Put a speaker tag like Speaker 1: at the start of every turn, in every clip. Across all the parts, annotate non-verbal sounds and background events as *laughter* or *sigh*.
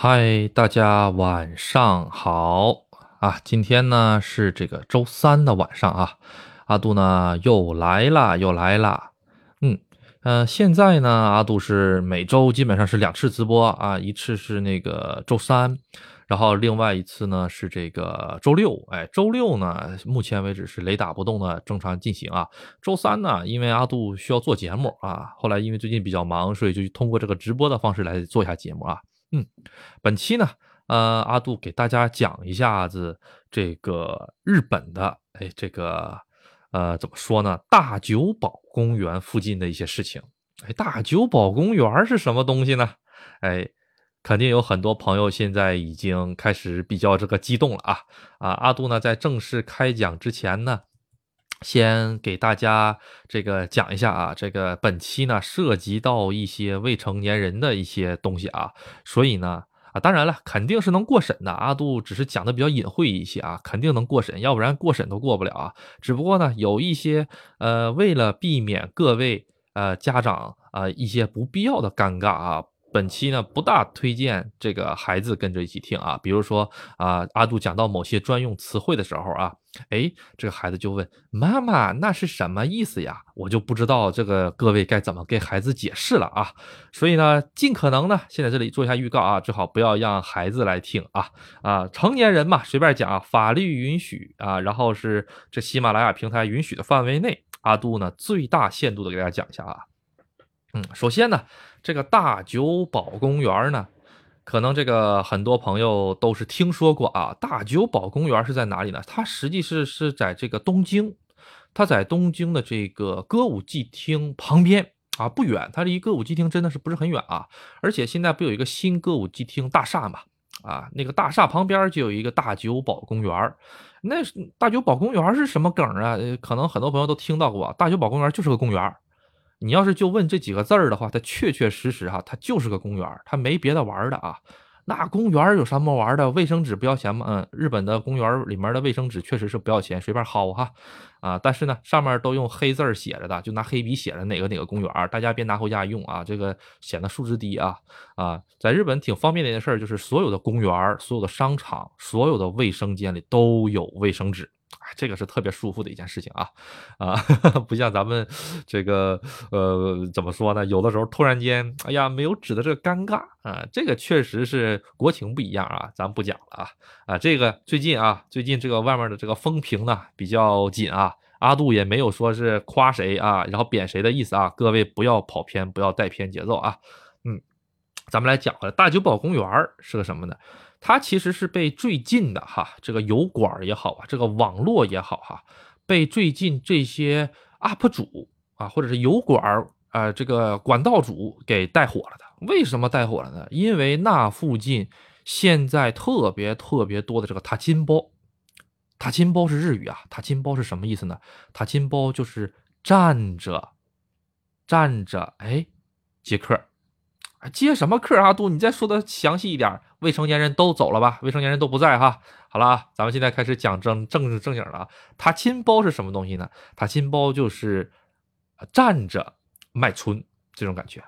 Speaker 1: 嗨，大家晚上好啊！今天呢是这个周三的晚上啊，阿杜呢又来了，又来了。嗯呃，现在呢，阿杜是每周基本上是两次直播啊，一次是那个周三，然后另外一次呢是这个周六。哎，周六呢，目前为止是雷打不动的正常进行啊。周三呢，因为阿杜需要做节目啊，后来因为最近比较忙，所以就通过这个直播的方式来做一下节目啊。嗯，本期呢，呃，阿杜给大家讲一下子这个日本的，哎，这个，呃，怎么说呢？大久保公园附近的一些事情。哎，大久保公园是什么东西呢？哎，肯定有很多朋友现在已经开始比较这个激动了啊啊！阿杜呢，在正式开讲之前呢。先给大家这个讲一下啊，这个本期呢涉及到一些未成年人的一些东西啊，所以呢啊，当然了，肯定是能过审的。阿杜只是讲的比较隐晦一些啊，肯定能过审，要不然过审都过不了啊。只不过呢，有一些呃，为了避免各位呃家长啊一些不必要的尴尬啊。本期呢不大推荐这个孩子跟着一起听啊，比如说啊，阿杜讲到某些专用词汇的时候啊，哎，这个孩子就问妈妈那是什么意思呀？我就不知道这个各位该怎么给孩子解释了啊。所以呢，尽可能呢，现在这里做一下预告啊，最好不要让孩子来听啊啊，成年人嘛随便讲啊，法律允许啊，然后是这喜马拉雅平台允许的范围内，阿杜呢最大限度的给大家讲一下啊。嗯，首先呢。这个大久保公园呢，可能这个很多朋友都是听说过啊。大久保公园是在哪里呢？它实际是是在这个东京，它在东京的这个歌舞伎町旁边啊，不远。它离歌舞伎町真的是不是很远啊？而且现在不有一个新歌舞伎町大厦嘛？啊，那个大厦旁边就有一个大久保公园。那大久保公园是什么梗啊？可能很多朋友都听到过。大久保公园就是个公园。你要是就问这几个字儿的话，它确确实实哈，它就是个公园，它没别的玩的啊。那公园有什么玩的？卫生纸不要钱吗？嗯，日本的公园里面的卫生纸确实是不要钱，随便薅哈。啊，但是呢，上面都用黑字写着的，就拿黑笔写着哪个哪个公园，大家别拿回家用啊，这个显得素质低啊。啊，在日本挺方便的一件事就是所有的公园、所有的商场、所有的卫生间里都有卫生纸。这个是特别舒服的一件事情啊，啊，*laughs* 不像咱们这个呃，怎么说呢？有的时候突然间，哎呀，没有纸的这个尴尬啊，这个确实是国情不一样啊，咱不讲了啊啊，这个最近啊，最近这个外面的这个风评呢比较紧啊，阿杜也没有说是夸谁啊，然后贬谁的意思啊，各位不要跑偏，不要带偏节奏啊，嗯，咱们来讲回来，大久保公园是个什么呢？它其实是被最近的哈，这个油管也好啊，这个网络也好哈，被最近这些 UP 主啊，或者是油管啊，这个管道主给带火了的。为什么带火了呢？因为那附近现在特别特别多的这个塔金包，塔金包是日语啊，塔金包是什么意思呢？塔金包就是站着，站着，哎，接客。接什么客？阿杜，你再说的详细一点。未成年人都走了吧？未成年人都不在哈。好了，咱们现在开始讲正正正经了啊。他亲包是什么东西呢？他亲包就是站着卖春这种感觉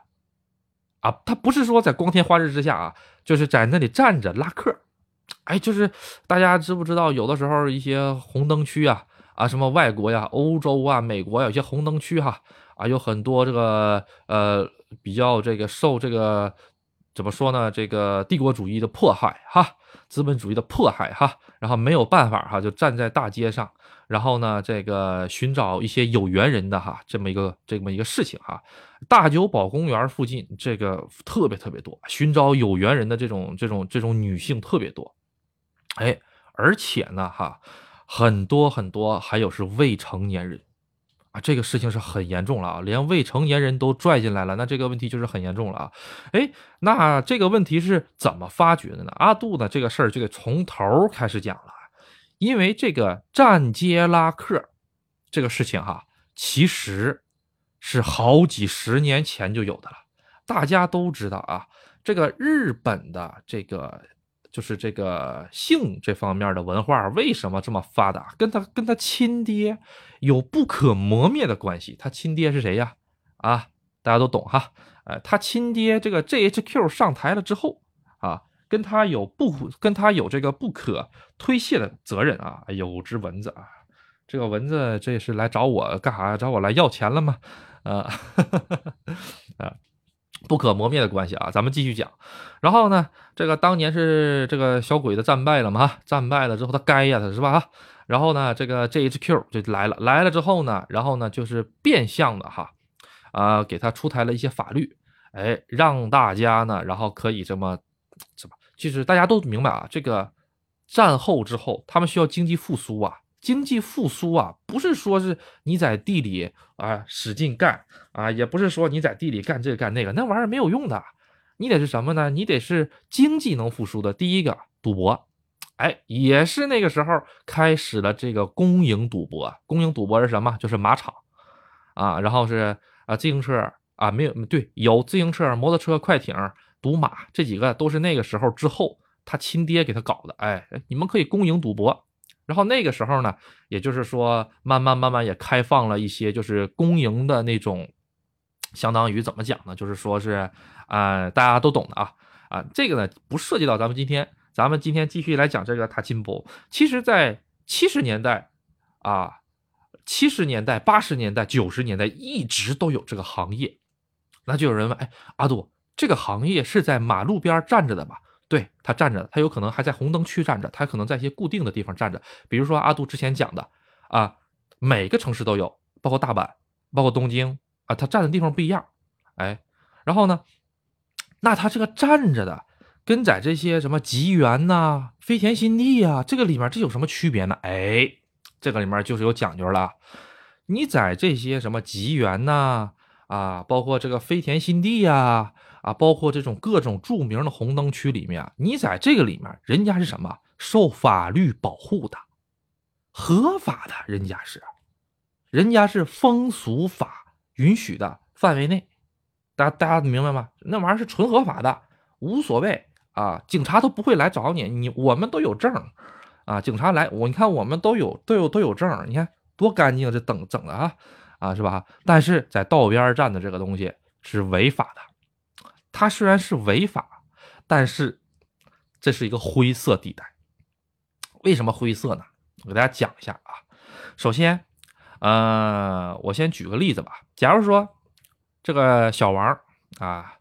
Speaker 1: 啊。他不是说在光天化日之下啊，就是在那里站着拉客。哎，就是大家知不知道，有的时候一些红灯区啊啊，什么外国呀、欧洲啊、美国有些红灯区哈啊，有很多这个呃。比较这个受这个怎么说呢？这个帝国主义的迫害哈，资本主义的迫害哈，然后没有办法哈，就站在大街上，然后呢，这个寻找一些有缘人的哈，这么一个这么一个事情哈。大久保公园附近这个特别特别多，寻找有缘人的这种这种这种女性特别多，哎，而且呢哈，很多很多还有是未成年人。啊，这个事情是很严重了啊，连未成年人都拽进来了，那这个问题就是很严重了啊。哎，那这个问题是怎么发掘的呢？阿杜呢，这个事儿就得从头开始讲了，因为这个站街拉客这个事情哈，其实是好几十年前就有的了，大家都知道啊，这个日本的这个。就是这个性这方面的文化为什么这么发达？跟他跟他亲爹有不可磨灭的关系。他亲爹是谁呀？啊，大家都懂哈。呃，他亲爹这个 G H Q 上台了之后啊，跟他有不跟他有这个不可推卸的责任啊！有只蚊子啊，这个蚊子这是来找我干啥？找我来要钱了吗？呃，啊，*laughs* 不可磨灭的关系啊！咱们继续讲。然后呢，这个当年是这个小鬼子战败了嘛？战败了之后他该呀，他是吧？啊然后呢，这个 GHQ 就来了，来了之后呢，然后呢就是变相的哈，啊，给他出台了一些法律，哎，让大家呢，然后可以这么怎么？其实大家都明白啊，这个战后之后，他们需要经济复苏啊。经济复苏啊，不是说是你在地里啊使劲干啊，也不是说你在地里干这个干那个，那玩意儿没有用的。你得是什么呢？你得是经济能复苏的。第一个，赌博，哎，也是那个时候开始了这个公营赌博。公营赌博是什么？就是马场啊，然后是啊自行车啊，没有对，有自行车、摩托车、快艇。赌马这几个都是那个时候之后他亲爹给他搞的，哎，你们可以公营赌博。然后那个时候呢，也就是说慢慢慢慢也开放了一些就是公营的那种，相当于怎么讲呢？就是说是啊，大家都懂的啊啊，这个呢不涉及到咱们今天，咱们今天继续来讲这个塔金博。其实，在七十年代啊，七十年代、八十年代、九十年代一直都有这个行业。那就有人问，哎，阿杜。这个行业是在马路边站着的吧？对他站着，他有可能还在红灯区站着，他可能在一些固定的地方站着。比如说阿杜之前讲的啊，每个城市都有，包括大阪，包括东京啊，他站的地方不一样。哎，然后呢，那他这个站着的，跟在这些什么吉园呐、飞田新地呀，这个里面这有什么区别呢？哎，这个里面就是有讲究了。你在这些什么吉园呐啊，包括这个飞田新地呀。啊，包括这种各种著名的红灯区里面，你在这个里面，人家是什么受法律保护的，合法的，人家是，人家是风俗法允许的范围内，大家大家明白吗？那玩意儿是纯合法的，无所谓啊，警察都不会来找你，你我们都有证啊，警察来我你看我们都有都有都有证，你看多干净这整整的啊啊是吧？但是在道边站的这个东西是违法的。它虽然是违法，但是这是一个灰色地带。为什么灰色呢？我给大家讲一下啊。首先，呃，我先举个例子吧。假如说这个小王啊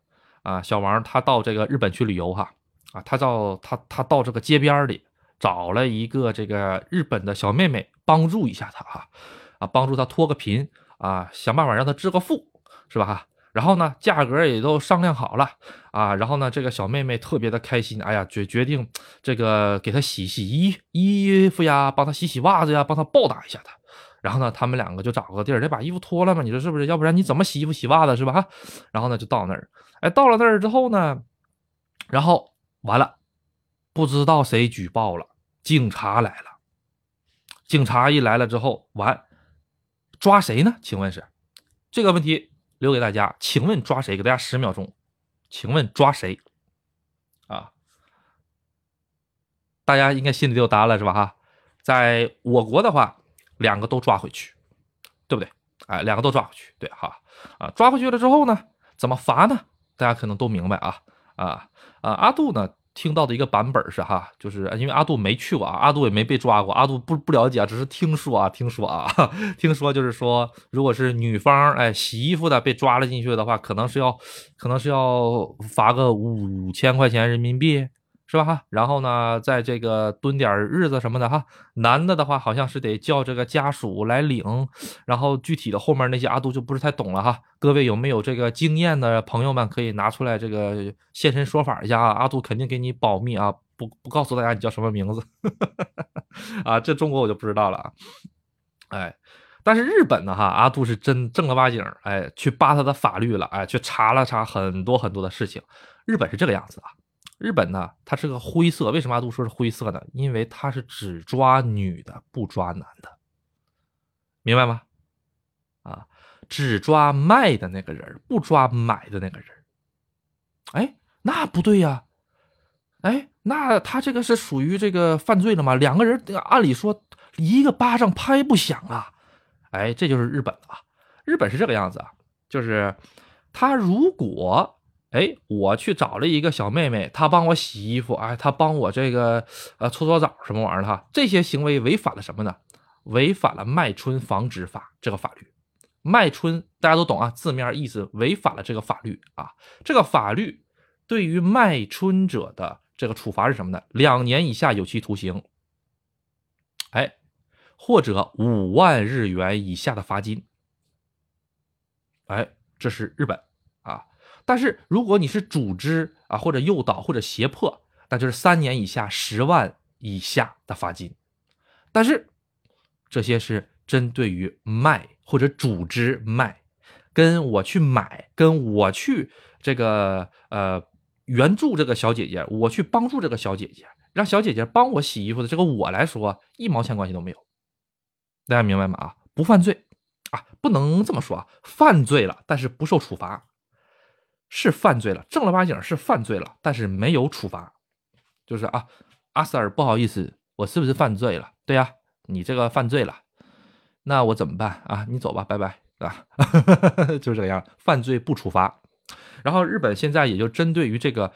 Speaker 1: 啊，小王他到这个日本去旅游哈啊，他到他他到这个街边里找了一个这个日本的小妹妹帮助一下他哈啊，帮助他脱个贫啊，想办法让他致个富，是吧？然后呢，价格也都商量好了啊。然后呢，这个小妹妹特别的开心，哎呀，决决定这个给她洗洗衣衣服呀，帮她洗洗袜子呀，帮她报答一下她。然后呢，他们两个就找个地儿，得把衣服脱了嘛，你说是不是？要不然你怎么洗衣服洗袜子是吧？哈。然后呢，就到那儿，哎，到了那儿之后呢，然后完了，不知道谁举报了，警察来了。警察一来了之后，完，抓谁呢？请问是这个问题？留给大家，请问抓谁？给大家十秒钟，请问抓谁？啊，大家应该心里都有答案了，是吧？哈，在我国的话，两个都抓回去，对不对？哎，两个都抓回去，对哈啊，抓回去了之后呢，怎么罚呢？大家可能都明白啊啊啊！阿杜呢？听到的一个版本是哈，就是因为阿杜没去过啊，阿杜也没被抓过，阿杜不不了解啊，只是听说啊，听说啊，*laughs* 听说就是说，如果是女方哎洗衣服的被抓了进去的话，可能是要可能是要罚个五千块钱人民币。是吧哈？然后呢，在这个蹲点日子什么的哈，男的的话好像是得叫这个家属来领，然后具体的后面那些阿杜就不是太懂了哈。各位有没有这个经验的朋友们可以拿出来这个现身说法一下啊？阿杜肯定给你保密啊，不不告诉大家你叫什么名字 *laughs* 啊？这中国我就不知道了啊。哎，但是日本呢哈，阿杜是真正儿八经哎去扒他的法律了，哎去查了查很多很多的事情。日本是这个样子啊。日本呢，它是个灰色。为什么阿杜说是灰色呢？因为它是只抓女的，不抓男的，明白吗？啊，只抓卖的那个人，不抓买的那个人。哎，那不对呀！哎，那他这个是属于这个犯罪了吗？两个人按理说一个巴掌拍不响啊！哎，这就是日本啊。日本是这个样子啊，就是他如果哎，我去找了一个小妹妹，她帮我洗衣服，哎，她帮我这个呃搓搓澡什么玩意儿哈，这些行为违反了什么呢？违反了卖春防止法这个法律。卖春大家都懂啊，字面意思违反了这个法律啊。这个法律对于卖春者的这个处罚是什么呢？两年以下有期徒刑，哎，或者五万日元以下的罚金。哎，这是日本。但是如果你是组织啊，或者诱导或者胁迫，那就是三年以下十万以下的罚金。但是这些是针对于卖。或者组织卖，跟我去买，跟我去这个呃援助这个小姐姐，我去帮助这个小姐姐，让小姐姐帮我洗衣服的这个我来说，一毛钱关系都没有。大家明白吗？啊，不犯罪啊，不能这么说啊，犯罪了，但是不受处罚，是犯罪了，正儿八经是犯罪了，但是没有处罚，就是啊，阿 Sir 不好意思，我是不是犯罪了？对呀，你这个犯罪了。那我怎么办啊？你走吧，拜拜，啊？*laughs* 就这样，犯罪不处罚。然后日本现在也就针对于这个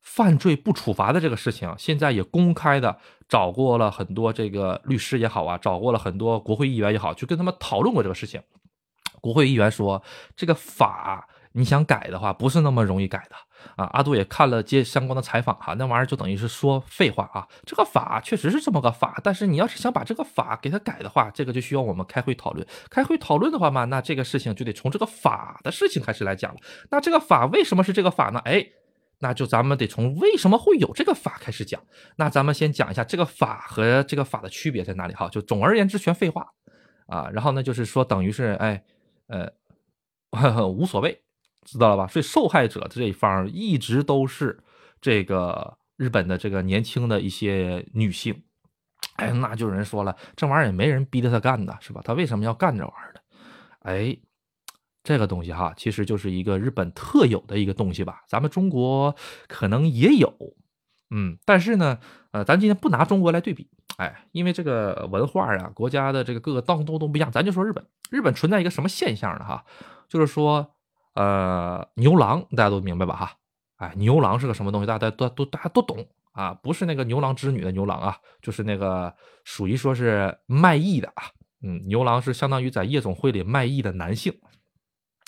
Speaker 1: 犯罪不处罚的这个事情，现在也公开的找过了很多这个律师也好啊，找过了很多国会议员也好，去跟他们讨论过这个事情。国会议员说，这个法。你想改的话，不是那么容易改的啊！阿杜也看了接相关的采访哈，那玩意儿就等于是说废话啊。这个法确实是这么个法，但是你要是想把这个法给它改的话，这个就需要我们开会讨论。开会讨论的话嘛，那这个事情就得从这个法的事情开始来讲了。那这个法为什么是这个法呢？哎，那就咱们得从为什么会有这个法开始讲。那咱们先讲一下这个法和这个法的区别在哪里哈？就总而言之全废话啊。然后呢，就是说等于是哎呃 *laughs* 无所谓。知道了吧？所以受害者这一方一直都是这个日本的这个年轻的一些女性。哎，那就有人说了，这玩意儿也没人逼着他干的，是吧？他为什么要干这玩意儿的？哎，这个东西哈，其实就是一个日本特有的一个东西吧。咱们中国可能也有，嗯，但是呢，呃，咱今天不拿中国来对比，哎，因为这个文化啊，国家的这个各个当都都不一样。咱就说日本，日本存在一个什么现象呢？哈，就是说。呃，牛郎大家都明白吧？哈，哎，牛郎是个什么东西？大家都都大家都懂啊，不是那个牛郎织女的牛郎啊，就是那个属于说是卖艺的啊。嗯，牛郎是相当于在夜总会里卖艺的男性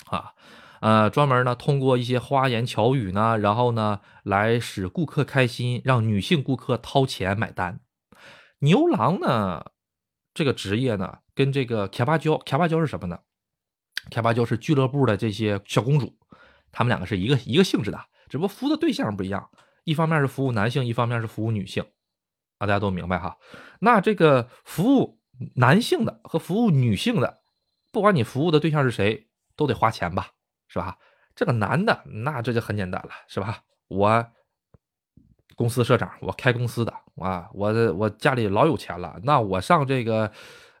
Speaker 1: 啊，呃，专门呢通过一些花言巧语呢，然后呢来使顾客开心，让女性顾客掏钱买单。牛郎呢这个职业呢，跟这个卡巴娇，卡巴娇是什么呢？开发就是俱乐部的这些小公主，她们两个是一个一个性质的，只不过服务的对象不一样，一方面是服务男性，一方面是服务女性，啊，大家都明白哈。那这个服务男性的和服务女性的，不管你服务的对象是谁，都得花钱吧，是吧？这个男的，那这就很简单了，是吧？我公司社长，我开公司的啊，我我家里老有钱了，那我上这个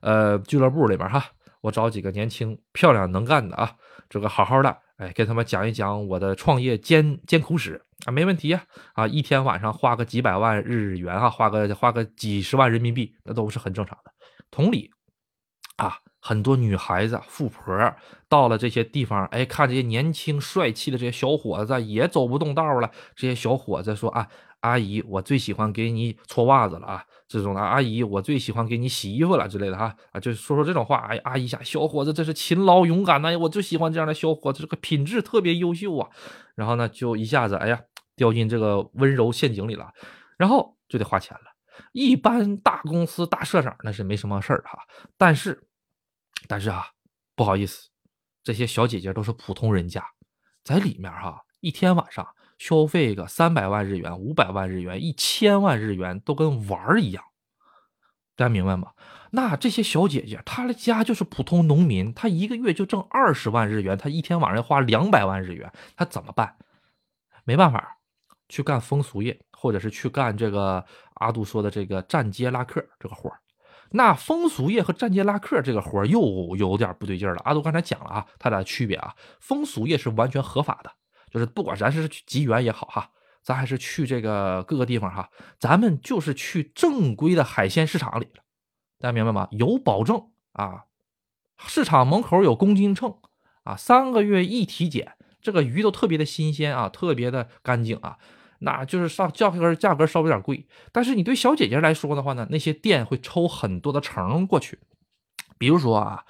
Speaker 1: 呃俱乐部里边哈。我找几个年轻、漂亮、能干的啊，这个好好的，哎，跟他们讲一讲我的创业艰艰苦史啊，没问题呀，啊，一天晚上花个几百万日元啊，花个花个几十万人民币，那都是很正常的。同理，啊，很多女孩子、富婆到了这些地方，哎，看这些年轻帅气的这些小伙子也走不动道了，这些小伙子说啊，阿姨，我最喜欢给你搓袜子了啊。这种的阿姨，我最喜欢给你洗衣服了之类的哈啊，就说说这种话。哎，阿姨下小伙子这是勤劳勇敢呐，我就喜欢这样的小伙子，这个品质特别优秀啊。然后呢，就一下子哎呀掉进这个温柔陷阱里了，然后就得花钱了。一般大公司大社长那是没什么事儿哈，但是但是啊，不好意思，这些小姐姐都是普通人家，在里面哈，一天晚上。消费个三百万日元、五百万日元、一千万日元，都跟玩儿一样，大家明白吗？那这些小姐姐，她的家就是普通农民，她一个月就挣二十万日元，她一天晚上要花两百万日元，她怎么办？没办法，去干风俗业，或者是去干这个阿杜说的这个站街拉客这个活儿。那风俗业和站街拉客这个活儿又有点不对劲了。阿杜刚才讲了啊，它俩区别啊，风俗业是完全合法的。就是不管咱是去吉原也好哈，咱还是去这个各个地方哈，咱们就是去正规的海鲜市场里了，大家明白吗？有保证啊，市场门口有公斤秤啊，三个月一体检，这个鱼都特别的新鲜啊，特别的干净啊，那就是上价格价格稍微有点贵，但是你对小姐姐来说的话呢，那些店会抽很多的成过去，比如说啊，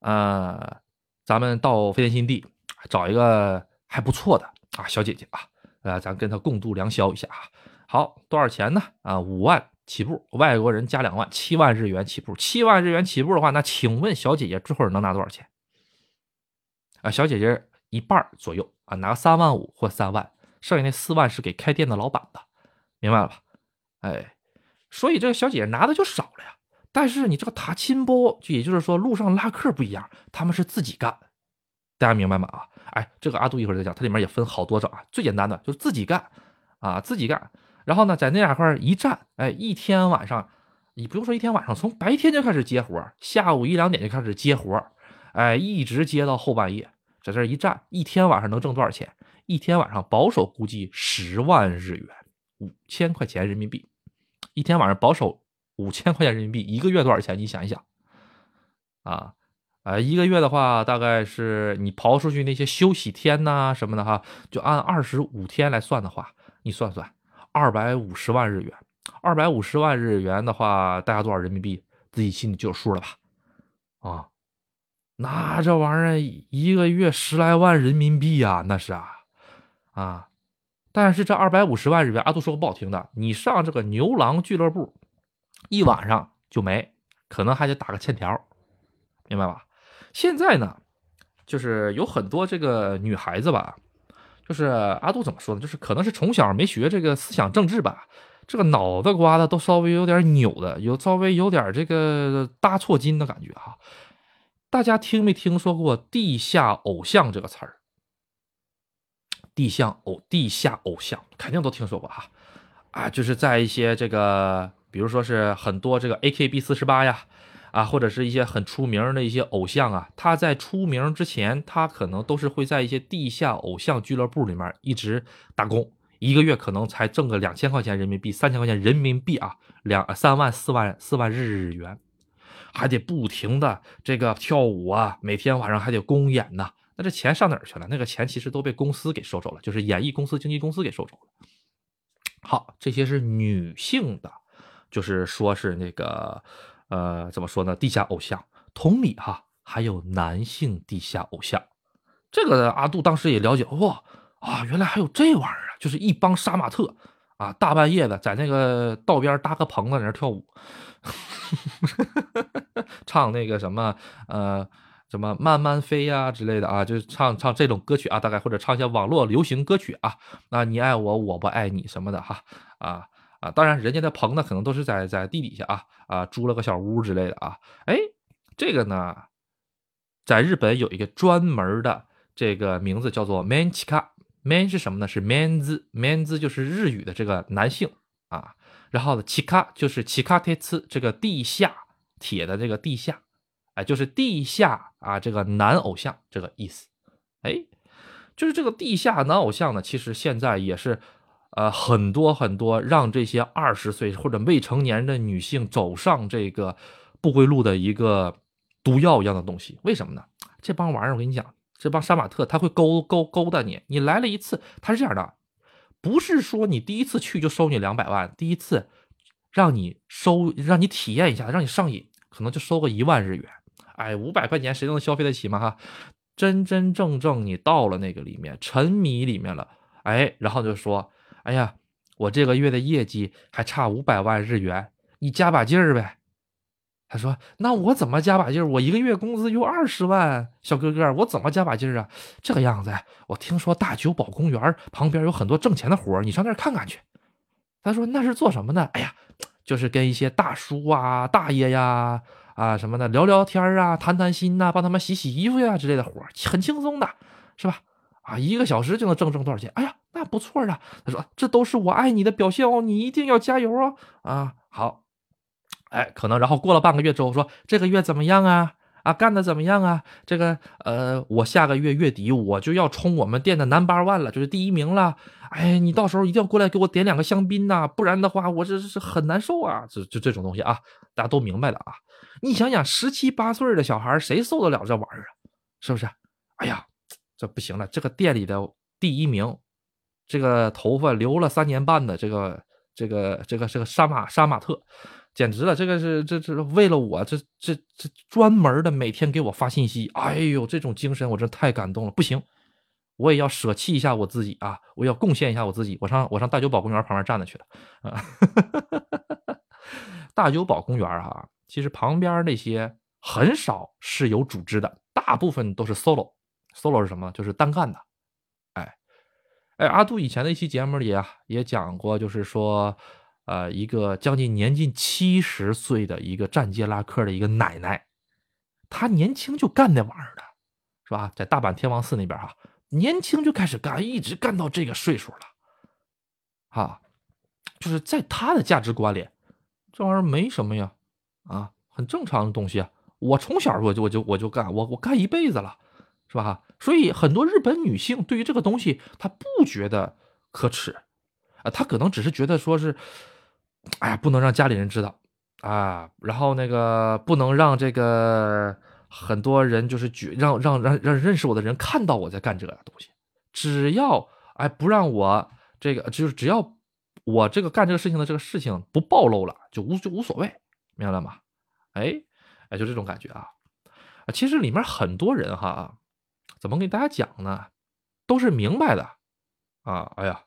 Speaker 1: 呃，咱们到飞天新地找一个还不错的啊小姐姐啊，呃，咱跟她共度良宵一下啊，好，多少钱呢？啊，五万起步，外国人加两万，七万日元起步，七万日元起步的话，那请问小姐姐这会儿能拿多少钱？啊，小姐姐。一半左右啊，拿三万五或三万，剩下那四万是给开店的老板的，明白了吧？哎，所以这个小姐姐拿的就少了呀。但是你这个塔亲波，就也就是说路上拉客不一样，他们是自己干，大家明白吗？啊，哎，这个阿杜一会儿再讲，它里面也分好多种啊。最简单的就是自己干啊，自己干。然后呢，在那两块一站，哎，一天晚上，你不用说一天晚上，从白天就开始接活，下午一两点就开始接活，哎，一直接到后半夜。在这一站，一天晚上能挣多少钱？一天晚上保守估计十万日元，五千块钱人民币。一天晚上保守五千块钱人民币，一个月多少钱？你想一想，啊，啊，一个月的话，大概是你刨出去那些休息天呐什么的哈，就按二十五天来算的话，你算算，二百五十万日元，二百五十万日元的话，大概多少人民币？自己心里就有数了吧？啊。那这玩意儿一个月十来万人民币呀，那是啊，啊！但是这二百五十万日元，阿杜说个不好听的，你上这个牛郎俱乐部，一晚上就没，可能还得打个欠条，明白吧？现在呢，就是有很多这个女孩子吧，就是阿杜怎么说呢？就是可能是从小没学这个思想政治吧，这个脑子瓜子都稍微有点扭的，有稍微有点这个搭错筋的感觉哈。大家听没听说过“地下偶像”这个词儿？地下偶，地下偶像肯定都听说过哈，啊，就是在一些这个，比如说是很多这个 A K B 四十八呀，啊，或者是一些很出名的一些偶像啊，他在出名之前，他可能都是会在一些地下偶像俱乐部里面一直打工，一个月可能才挣个两千块钱人民币、三千块钱人民币啊，两三万、四万、四万日元。还得不停的这个跳舞啊，每天晚上还得公演呢。那这钱上哪儿去了？那个钱其实都被公司给收走了，就是演艺公司、经纪公司给收走了。好，这些是女性的，就是说是那个呃，怎么说呢？地下偶像。同理哈，还有男性地下偶像。这个阿杜当时也了解，哇啊，原来还有这玩意儿啊！就是一帮杀马特啊，大半夜的在那个道边搭个棚子在那跳舞。*laughs* 唱那个什么呃什么慢慢飞呀之类的啊，就是唱唱这种歌曲啊，大概或者唱一些网络流行歌曲啊，那你爱我我不爱你什么的哈啊啊，当然人家的棚呢可能都是在在地底下啊啊租了个小屋之类的啊，哎，这个呢在日本有一个专门的这个名字叫做 man chika，man 是什么呢？是 man 字，man 字就是日语的这个男性啊。然后呢，奇卡就是奇卡铁次这个地下铁的这个地下，哎，就是地下啊，这个男偶像这个意思，哎，就是这个地下男偶像呢，其实现在也是，呃，很多很多让这些二十岁或者未成年的女性走上这个不归路的一个毒药一样的东西。为什么呢？这帮玩意儿，我跟你讲，这帮杀马特他会勾勾勾搭你，你来了一次，他是这样的。不是说你第一次去就收你两百万，第一次让你收，让你体验一下，让你上瘾，可能就收个一万日元。哎，五百块钱谁都能消费得起吗？哈，真真正正你到了那个里面，沉迷里面了，哎，然后就说，哎呀，我这个月的业绩还差五百万日元，你加把劲儿呗。他说：“那我怎么加把劲儿？我一个月工资就二十万，小哥哥，我怎么加把劲儿啊？这个样子，我听说大久保公园旁边有很多挣钱的活儿，你上那儿看看去。”他说：“那是做什么的？哎呀，就是跟一些大叔啊、大爷呀、啊什么的聊聊天啊、谈谈心呐，帮他们洗洗衣服呀之类的活儿，很轻松的，是吧？啊，一个小时就能挣挣多少钱？哎呀，那不错啊。”他说：“这都是我爱你的表现哦，你一定要加油哦。”啊，好。哎，可能然后过了半个月之后说这个月怎么样啊？啊，干的怎么样啊？这个呃，我下个月月底我就要冲我们店的 number one 了，就是第一名了。哎，你到时候一定要过来给我点两个香槟呐，不然的话我这是很难受啊。就就这种东西啊，大家都明白了啊。你想想，十七八岁的小孩谁受得了这玩意儿啊？是不是？哎呀，这不行了，这个店里的第一名，这个头发留了三年半的这个这个这个这个杀马杀马特，简直了，这个是这这为了我，这这这专门的每天给我发信息，哎呦，这种精神我真太感动了，不行，我也要舍弃一下我自己啊，我要贡献一下我自己，我上我上大久保公园旁边站着去了啊，*laughs* 大久保公园啊，其实旁边那些很少是有组织的，大部分都是 solo。solo 是什么？就是单干的，哎，阿杜以前的一期节目里啊，也讲过，就是说，呃，一个将近年近七十岁的一个站街拉客的一个奶奶，她年轻就干那玩意儿的，是吧？在大阪天王寺那边哈，年轻就开始干，一直干到这个岁数了，啊，就是在他的价值观里，这玩意儿没什么呀，啊，很正常的东西啊。我从小我就我就我就干，我我干一辈子了。是吧？所以很多日本女性对于这个东西，她不觉得可耻，啊，她可能只是觉得说是，哎呀，不能让家里人知道啊，然后那个不能让这个很多人就是觉让让让让认识我的人看到我在干这个东西，只要哎不让我这个就是只要我这个干这个事情的这个事情不暴露了，就无就无所谓，明白了吗？哎哎，就这种感觉，啊，其实里面很多人哈。怎么给大家讲呢？都是明白的啊！哎呀，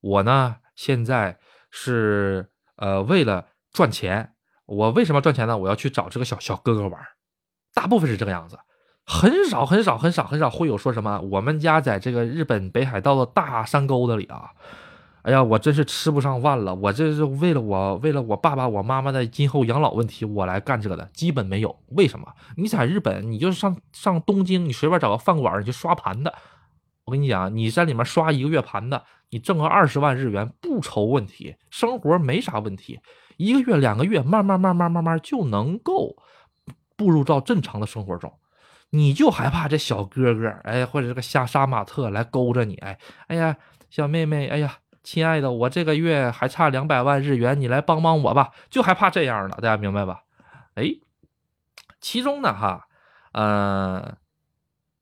Speaker 1: 我呢现在是呃为了赚钱，我为什么赚钱呢？我要去找这个小小哥哥玩，大部分是这个样子，很少很少很少很少会有说什么我们家在这个日本北海道的大山沟子里啊。哎呀，我真是吃不上饭了！我这是为了我，为了我爸爸、我妈妈的今后养老问题，我来干这个的，基本没有。为什么？你在日本，你就上上东京，你随便找个饭馆，你就刷盘子。我跟你讲，你在里面刷一个月盘子，你挣个二十万日元不愁问题，生活没啥问题，一个月、两个月，慢慢、慢慢、慢慢就能够步入到正常的生活中。你就害怕这小哥哥，哎，或者这个夏杀马特来勾着你，哎，哎呀，小妹妹，哎呀。亲爱的，我这个月还差两百万日元，你来帮帮我吧，就害怕这样的，大家明白吧？哎，其中呢，哈，呃，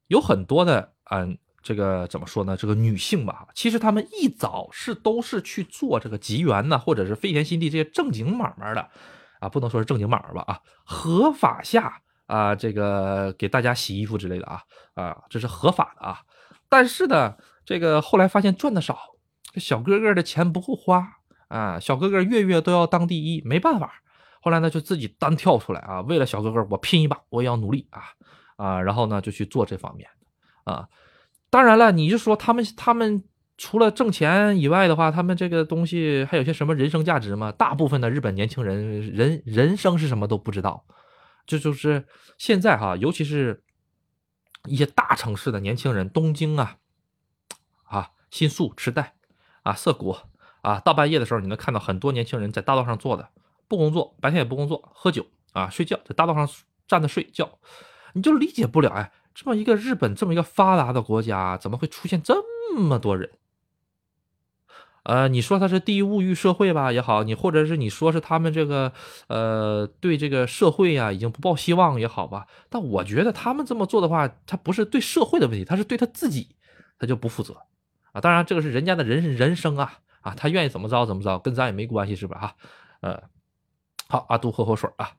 Speaker 1: 有很多的，嗯，这个怎么说呢？这个女性吧，其实她们一早是都是去做这个吉原呢，或者是飞田新地这些正经买卖的，啊，不能说是正经买卖吧，啊，合法下啊，这个给大家洗衣服之类的啊，啊，这是合法的啊，但是呢，这个后来发现赚的少。这小哥哥的钱不够花啊！小哥哥月月都要当第一，没办法。后来呢，就自己单跳出来啊，为了小哥哥，我拼一把，我也要努力啊啊！然后呢，就去做这方面啊。当然了，你就说他们他们除了挣钱以外的话，他们这个东西还有些什么人生价值吗？大部分的日本年轻人人人生是什么都不知道。这就是现在哈，尤其是一些大城市的年轻人，东京啊啊，新宿、池袋。啊，涩谷啊，大半夜的时候，你能看到很多年轻人在大道上坐的，不工作，白天也不工作，喝酒啊，睡觉，在大道上站着睡觉，你就理解不了，哎，这么一个日本这么一个发达的国家，怎么会出现这么多人？呃，你说他是低物欲社会吧也好，你或者是你说是他们这个呃对这个社会呀已经不抱希望也好吧，但我觉得他们这么做的话，他不是对社会的问题，他是对他自己，他就不负责。啊，当然，这个是人家的人人生啊，啊，他愿意怎么着怎么着，跟咱也没关系，是吧？哈，呃，好，阿杜喝口水啊。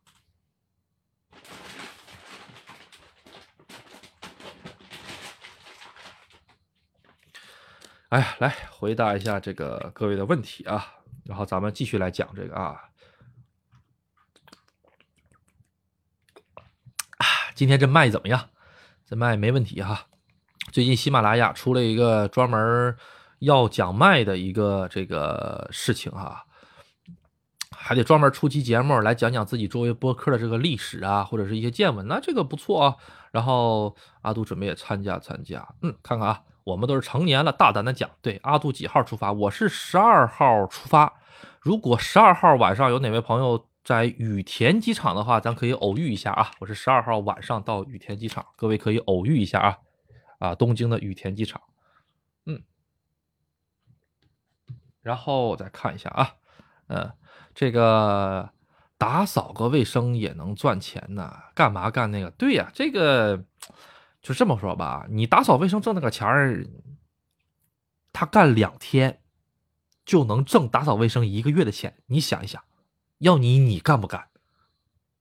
Speaker 1: 哎呀，来回答一下这个各位的问题啊，然后咱们继续来讲这个啊。啊，今天这麦怎么样？这麦没问题哈。最近喜马拉雅出了一个专门要讲麦的一个这个事情哈，还得专门出期节目来讲讲自己作为播客的这个历史啊，或者是一些见闻，那这个不错啊。然后阿杜准备也参加参加，嗯，看看啊，我们都是成年了，大胆的讲。对，阿杜几号出发？我是十二号出发。如果十二号晚上有哪位朋友在羽田机场的话，咱可以偶遇一下啊。我是十二号晚上到羽田机场，各位可以偶遇一下啊。啊，东京的羽田机场，嗯，然后再看一下啊，嗯，这个打扫个卫生也能赚钱呢，干嘛干那个？对呀，这个就这么说吧，你打扫卫生挣那个钱儿，他干两天就能挣打扫卫生一个月的钱。你想一想，要你你干不干？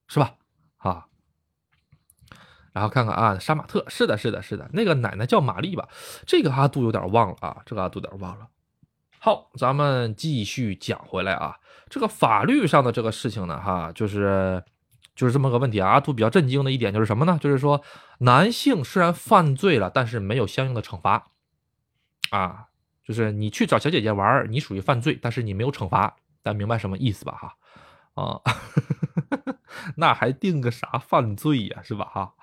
Speaker 1: 是吧？啊。然后看看啊，杀马特是的，是的，是的，那个奶奶叫玛丽吧？这个阿杜有点忘了啊，这个阿杜有点忘了。好，咱们继续讲回来啊，这个法律上的这个事情呢，哈，就是就是这么个问题啊。阿杜比较震惊的一点就是什么呢？就是说男性虽然犯罪了，但是没有相应的惩罚啊，就是你去找小姐姐玩，你属于犯罪，但是你没有惩罚，大家明白什么意思吧？哈。啊，那还定个啥犯罪呀，是吧？哈，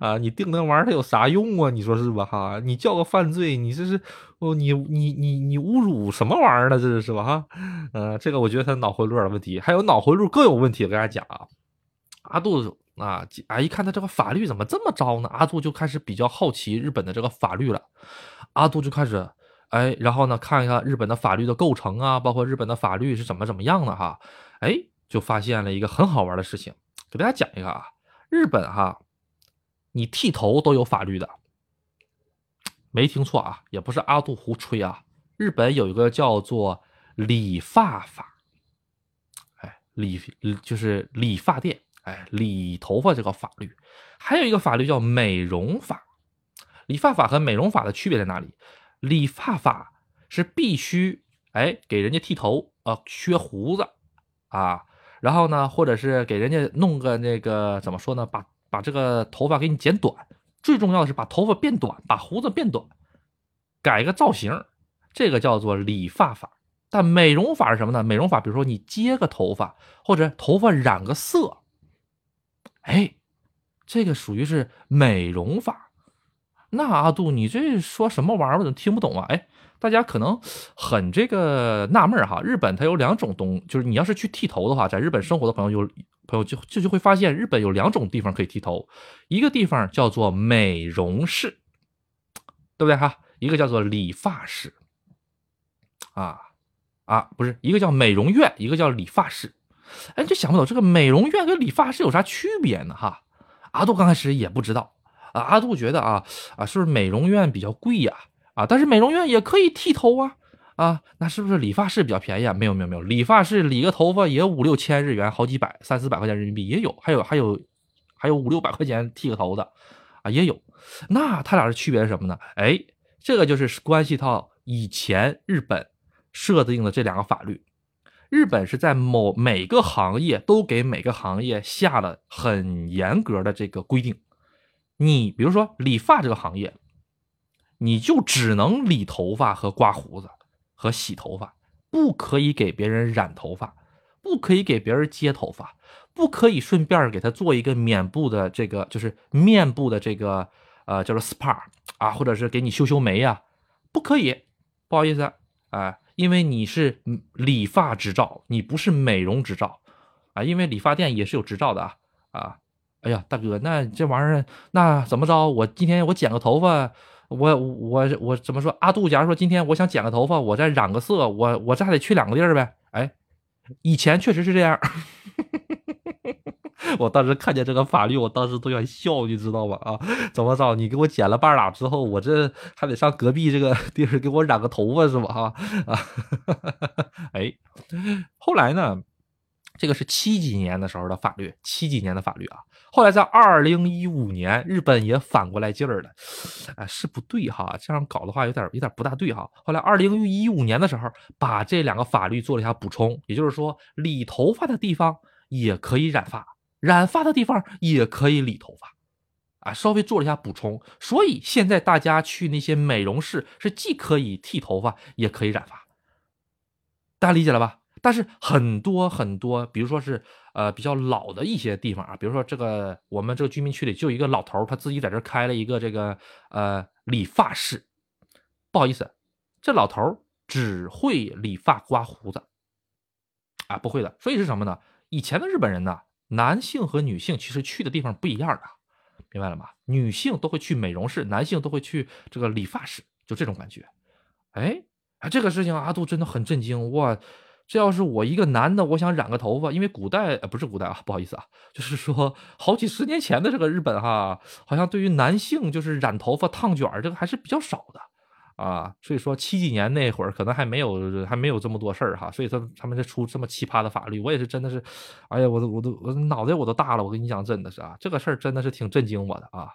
Speaker 1: 啊，你定那玩意儿它有啥用啊？你说是吧？哈，你叫个犯罪，你这是哦，你你你你侮辱什么玩意儿呢？这是是吧？哈，呃，这个我觉得他脑回路有点问题，还有脑回路更有问题。我跟大家讲啊，阿杜啊啊，一看他这个法律怎么这么糟呢？阿杜就开始比较好奇日本的这个法律了。阿杜就开始哎，然后呢，看一看日本的法律的构成啊，包括日本的法律是怎么怎么样的哈，哎。就发现了一个很好玩的事情，给大家讲一个啊，日本哈，你剃头都有法律的，没听错啊，也不是阿杜胡吹啊，日本有一个叫做理发法，哎，理就是理发店，哎，理头发这个法律，还有一个法律叫美容法，理发法和美容法的区别在哪里？理发法是必须哎给人家剃头啊，削胡子啊。然后呢，或者是给人家弄个那个怎么说呢？把把这个头发给你剪短，最重要的是把头发变短，把胡子变短，改个造型，这个叫做理发法。但美容法是什么呢？美容法，比如说你接个头发，或者头发染个色，哎，这个属于是美容法。那阿杜，你这说什么玩意儿？我怎么听不懂啊？哎。大家可能很这个纳闷哈，日本它有两种东，就是你要是去剃头的话，在日本生活的朋友有朋友就就就会发现，日本有两种地方可以剃头，一个地方叫做美容室，对不对哈？一个叫做理发室，啊啊，不是一个叫美容院，一个叫理发室，哎，就想不懂这个美容院跟理发室有啥区别呢？哈，阿杜刚开始也不知道啊，阿杜觉得啊啊，是不是美容院比较贵呀？啊但是美容院也可以剃头啊，啊，那是不是理发室比较便宜啊？没有没有没有，理发室理个头发也五六千日元，好几百、三四百块钱人民币也有，还有还有还有五六百块钱剃个头的啊也有。那他俩的区别是什么呢？哎，这个就是关系到以前日本设定的这两个法律。日本是在某每个行业都给每个行业下了很严格的这个规定。你比如说理发这个行业。你就只能理头发和刮胡子和洗头发，不可以给别人染头发，不可以给别人接头发，不可以顺便给他做一个面部的这个就是面部的这个呃叫做 SPA 啊，或者是给你修修眉呀，不可以，不好意思啊，因为你是理发执照，你不是美容执照啊，因为理发店也是有执照的啊啊，哎呀大哥，那这玩意儿那怎么着？我今天我剪个头发。我我我怎么说？阿杜，假如说今天我想剪个头发，我再染个色，我我这还得去两个地儿呗？哎，以前确实是这样。*laughs* 我当时看见这个法律，我当时都想笑，你知道吧？啊，怎么着？你给我剪了半拉之后，我这还得上隔壁这个地儿给我染个头发是吧？哈啊，*laughs* 哎，后来呢？这个是七几年的时候的法律，七几年的法律啊。后来在二零一五年，日本也反过来劲儿了，哎，是不对哈，这样搞的话有点有点不大对哈。后来二零一五年的时候，把这两个法律做了一下补充，也就是说，理头发的地方也可以染发，染发的地方也可以理头发，啊，稍微做了一下补充。所以现在大家去那些美容室是既可以剃头发，也可以染发，大家理解了吧？但是很多很多，比如说是呃比较老的一些地方啊，比如说这个我们这个居民区里就一个老头他自己在这开了一个这个呃理发室。不好意思，这老头只会理发刮胡子，啊不会的。所以是什么呢？以前的日本人呢，男性和女性其实去的地方不一样的，明白了吗？女性都会去美容室，男性都会去这个理发室，就这种感觉。哎，这个事情阿杜真的很震惊，哇。这要是我一个男的，我想染个头发，因为古代呃不是古代啊，不好意思啊，就是说好几十年前的这个日本哈，好像对于男性就是染头发、烫卷这个还是比较少的啊。所以说七几年那会儿可能还没有还没有这么多事儿哈，所以他他们才出这么奇葩的法律。我也是真的是，哎呀，我都我都我脑袋我都大了，我跟你讲，真的是啊，这个事儿真的是挺震惊我的啊，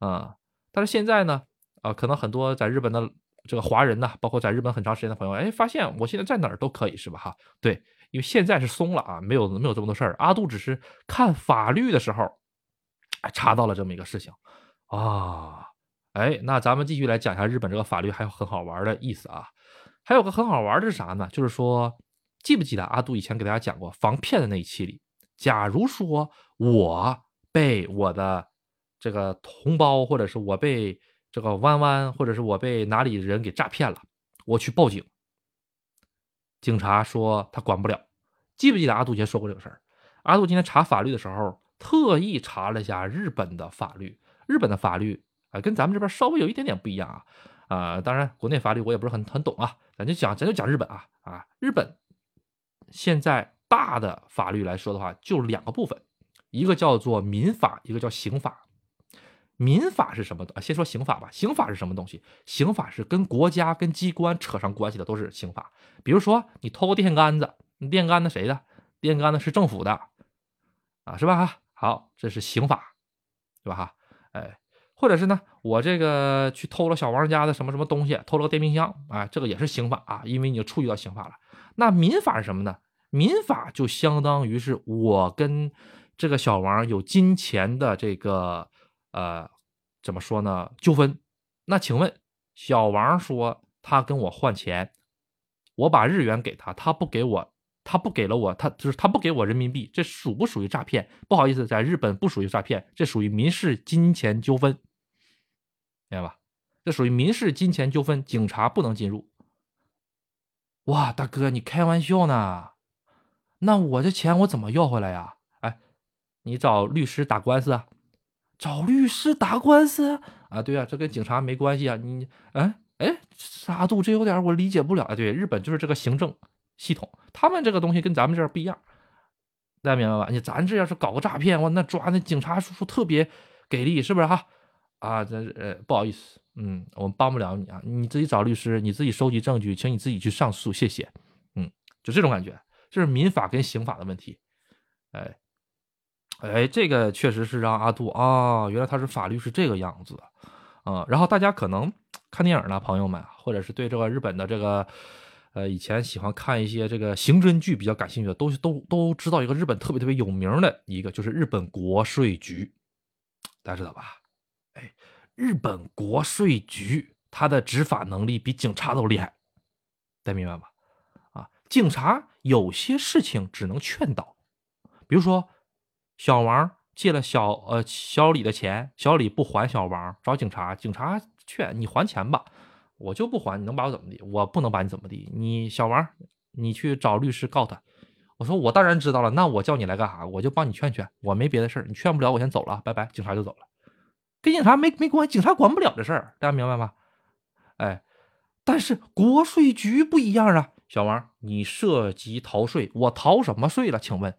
Speaker 1: 嗯。但是现在呢，啊，可能很多在日本的。这个华人呢，包括在日本很长时间的朋友，哎，发现我现在在哪儿都可以，是吧？哈，对，因为现在是松了啊，没有没有这么多事儿。阿杜只是看法律的时候，查到了这么一个事情啊，哎，那咱们继续来讲一下日本这个法律还有很好玩的意思啊。还有个很好玩的是啥呢？就是说，记不记得阿杜以前给大家讲过防骗的那一期里，假如说我被我的这个同胞，或者是我被。这个弯弯，或者是我被哪里的人给诈骗了，我去报警。警察说他管不了。记不记得阿杜前说过这个事儿？阿杜今天查法律的时候，特意查了一下日本的法律。日本的法律啊，跟咱们这边稍微有一点点不一样啊。啊，当然国内法律我也不是很很懂啊。咱就讲，咱就讲日本啊啊，日本现在大的法律来说的话，就两个部分，一个叫做民法，一个叫刑法。民法是什么的？先说刑法吧。刑法是什么东西？刑法是跟国家、跟机关扯上关系的，都是刑法。比如说，你偷个电线杆子，电线杆子谁的？电线杆子是政府的，啊，是吧？好，这是刑法，对吧？哈，哎，或者是呢，我这个去偷了小王家的什么什么东西，偷了个电冰箱，啊，这个也是刑法啊，因为你触及到刑法了。那民法是什么呢？民法就相当于是我跟这个小王有金钱的这个。呃，怎么说呢？纠纷？那请问，小王说他跟我换钱，我把日元给他，他不给我，他不给了我，他就是他不给我人民币，这属不属于诈骗？不好意思，在日本不属于诈骗，这属于民事金钱纠纷，明白吧？这属于民事金钱纠纷，警察不能进入。哇，大哥，你开玩笑呢？那我这钱我怎么要回来呀？哎，你找律师打官司啊？找律师打官司啊？对啊，这跟警察没关系啊！你，哎哎，沙度这有点我理解不了啊！对，日本就是这个行政系统，他们这个东西跟咱们这儿不一样，大家明白吧？你咱这要是搞个诈骗，哇，那抓那警察叔叔特别给力，是不是哈？啊，这呃不好意思，嗯，我们帮不了你啊，你自己找律师，你自己收集证据，请你自己去上诉，谢谢。嗯，就这种感觉，这是民法跟刑法的问题，哎。哎，这个确实是让阿杜啊，原来他是法律是这个样子，啊，然后大家可能看电影呢，朋友们，或者是对这个日本的这个，呃，以前喜欢看一些这个刑侦剧比较感兴趣的，都都都知道一个日本特别特别有名的一个，就是日本国税局，大家知道吧？哎，日本国税局他的执法能力比警察都厉害，大家明白吧？啊，警察有些事情只能劝导，比如说。小王借了小呃小李的钱，小李不还小王，找警察，警察劝你还钱吧，我就不还，你能把我怎么地？我不能把你怎么地。你小王，你去找律师告他。我说我当然知道了，那我叫你来干啥？我就帮你劝劝，我没别的事儿，你劝不了我先走了，拜拜。警察就走了，跟警察没没关系，警察管不了这事儿，大家明白吗？哎，但是国税局不一样啊，小王，你涉及逃税，我逃什么税了？请问？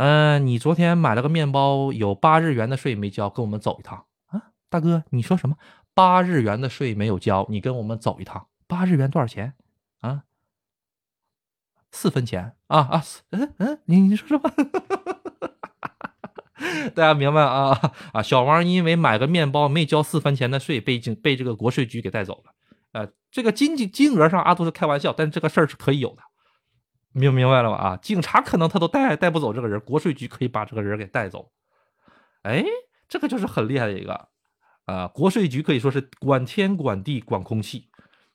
Speaker 1: 嗯，你昨天买了个面包，有八日元的税没交，跟我们走一趟啊，大哥，你说什么？八日元的税没有交，你跟我们走一趟。八日元多少钱啊？四分钱啊啊！嗯嗯，你你说什么？*laughs* 大家明白啊 *laughs* 啊！小王因为买个面包没交四分钱的税，被警被这个国税局给带走了。呃，这个金金金额上阿杜是开玩笑，但这个事儿是可以有的。明明白了吧？啊，警察可能他都带带不走这个人，国税局可以把这个人给带走。哎，这个就是很厉害的一个啊！国税局可以说是管天管地管空气。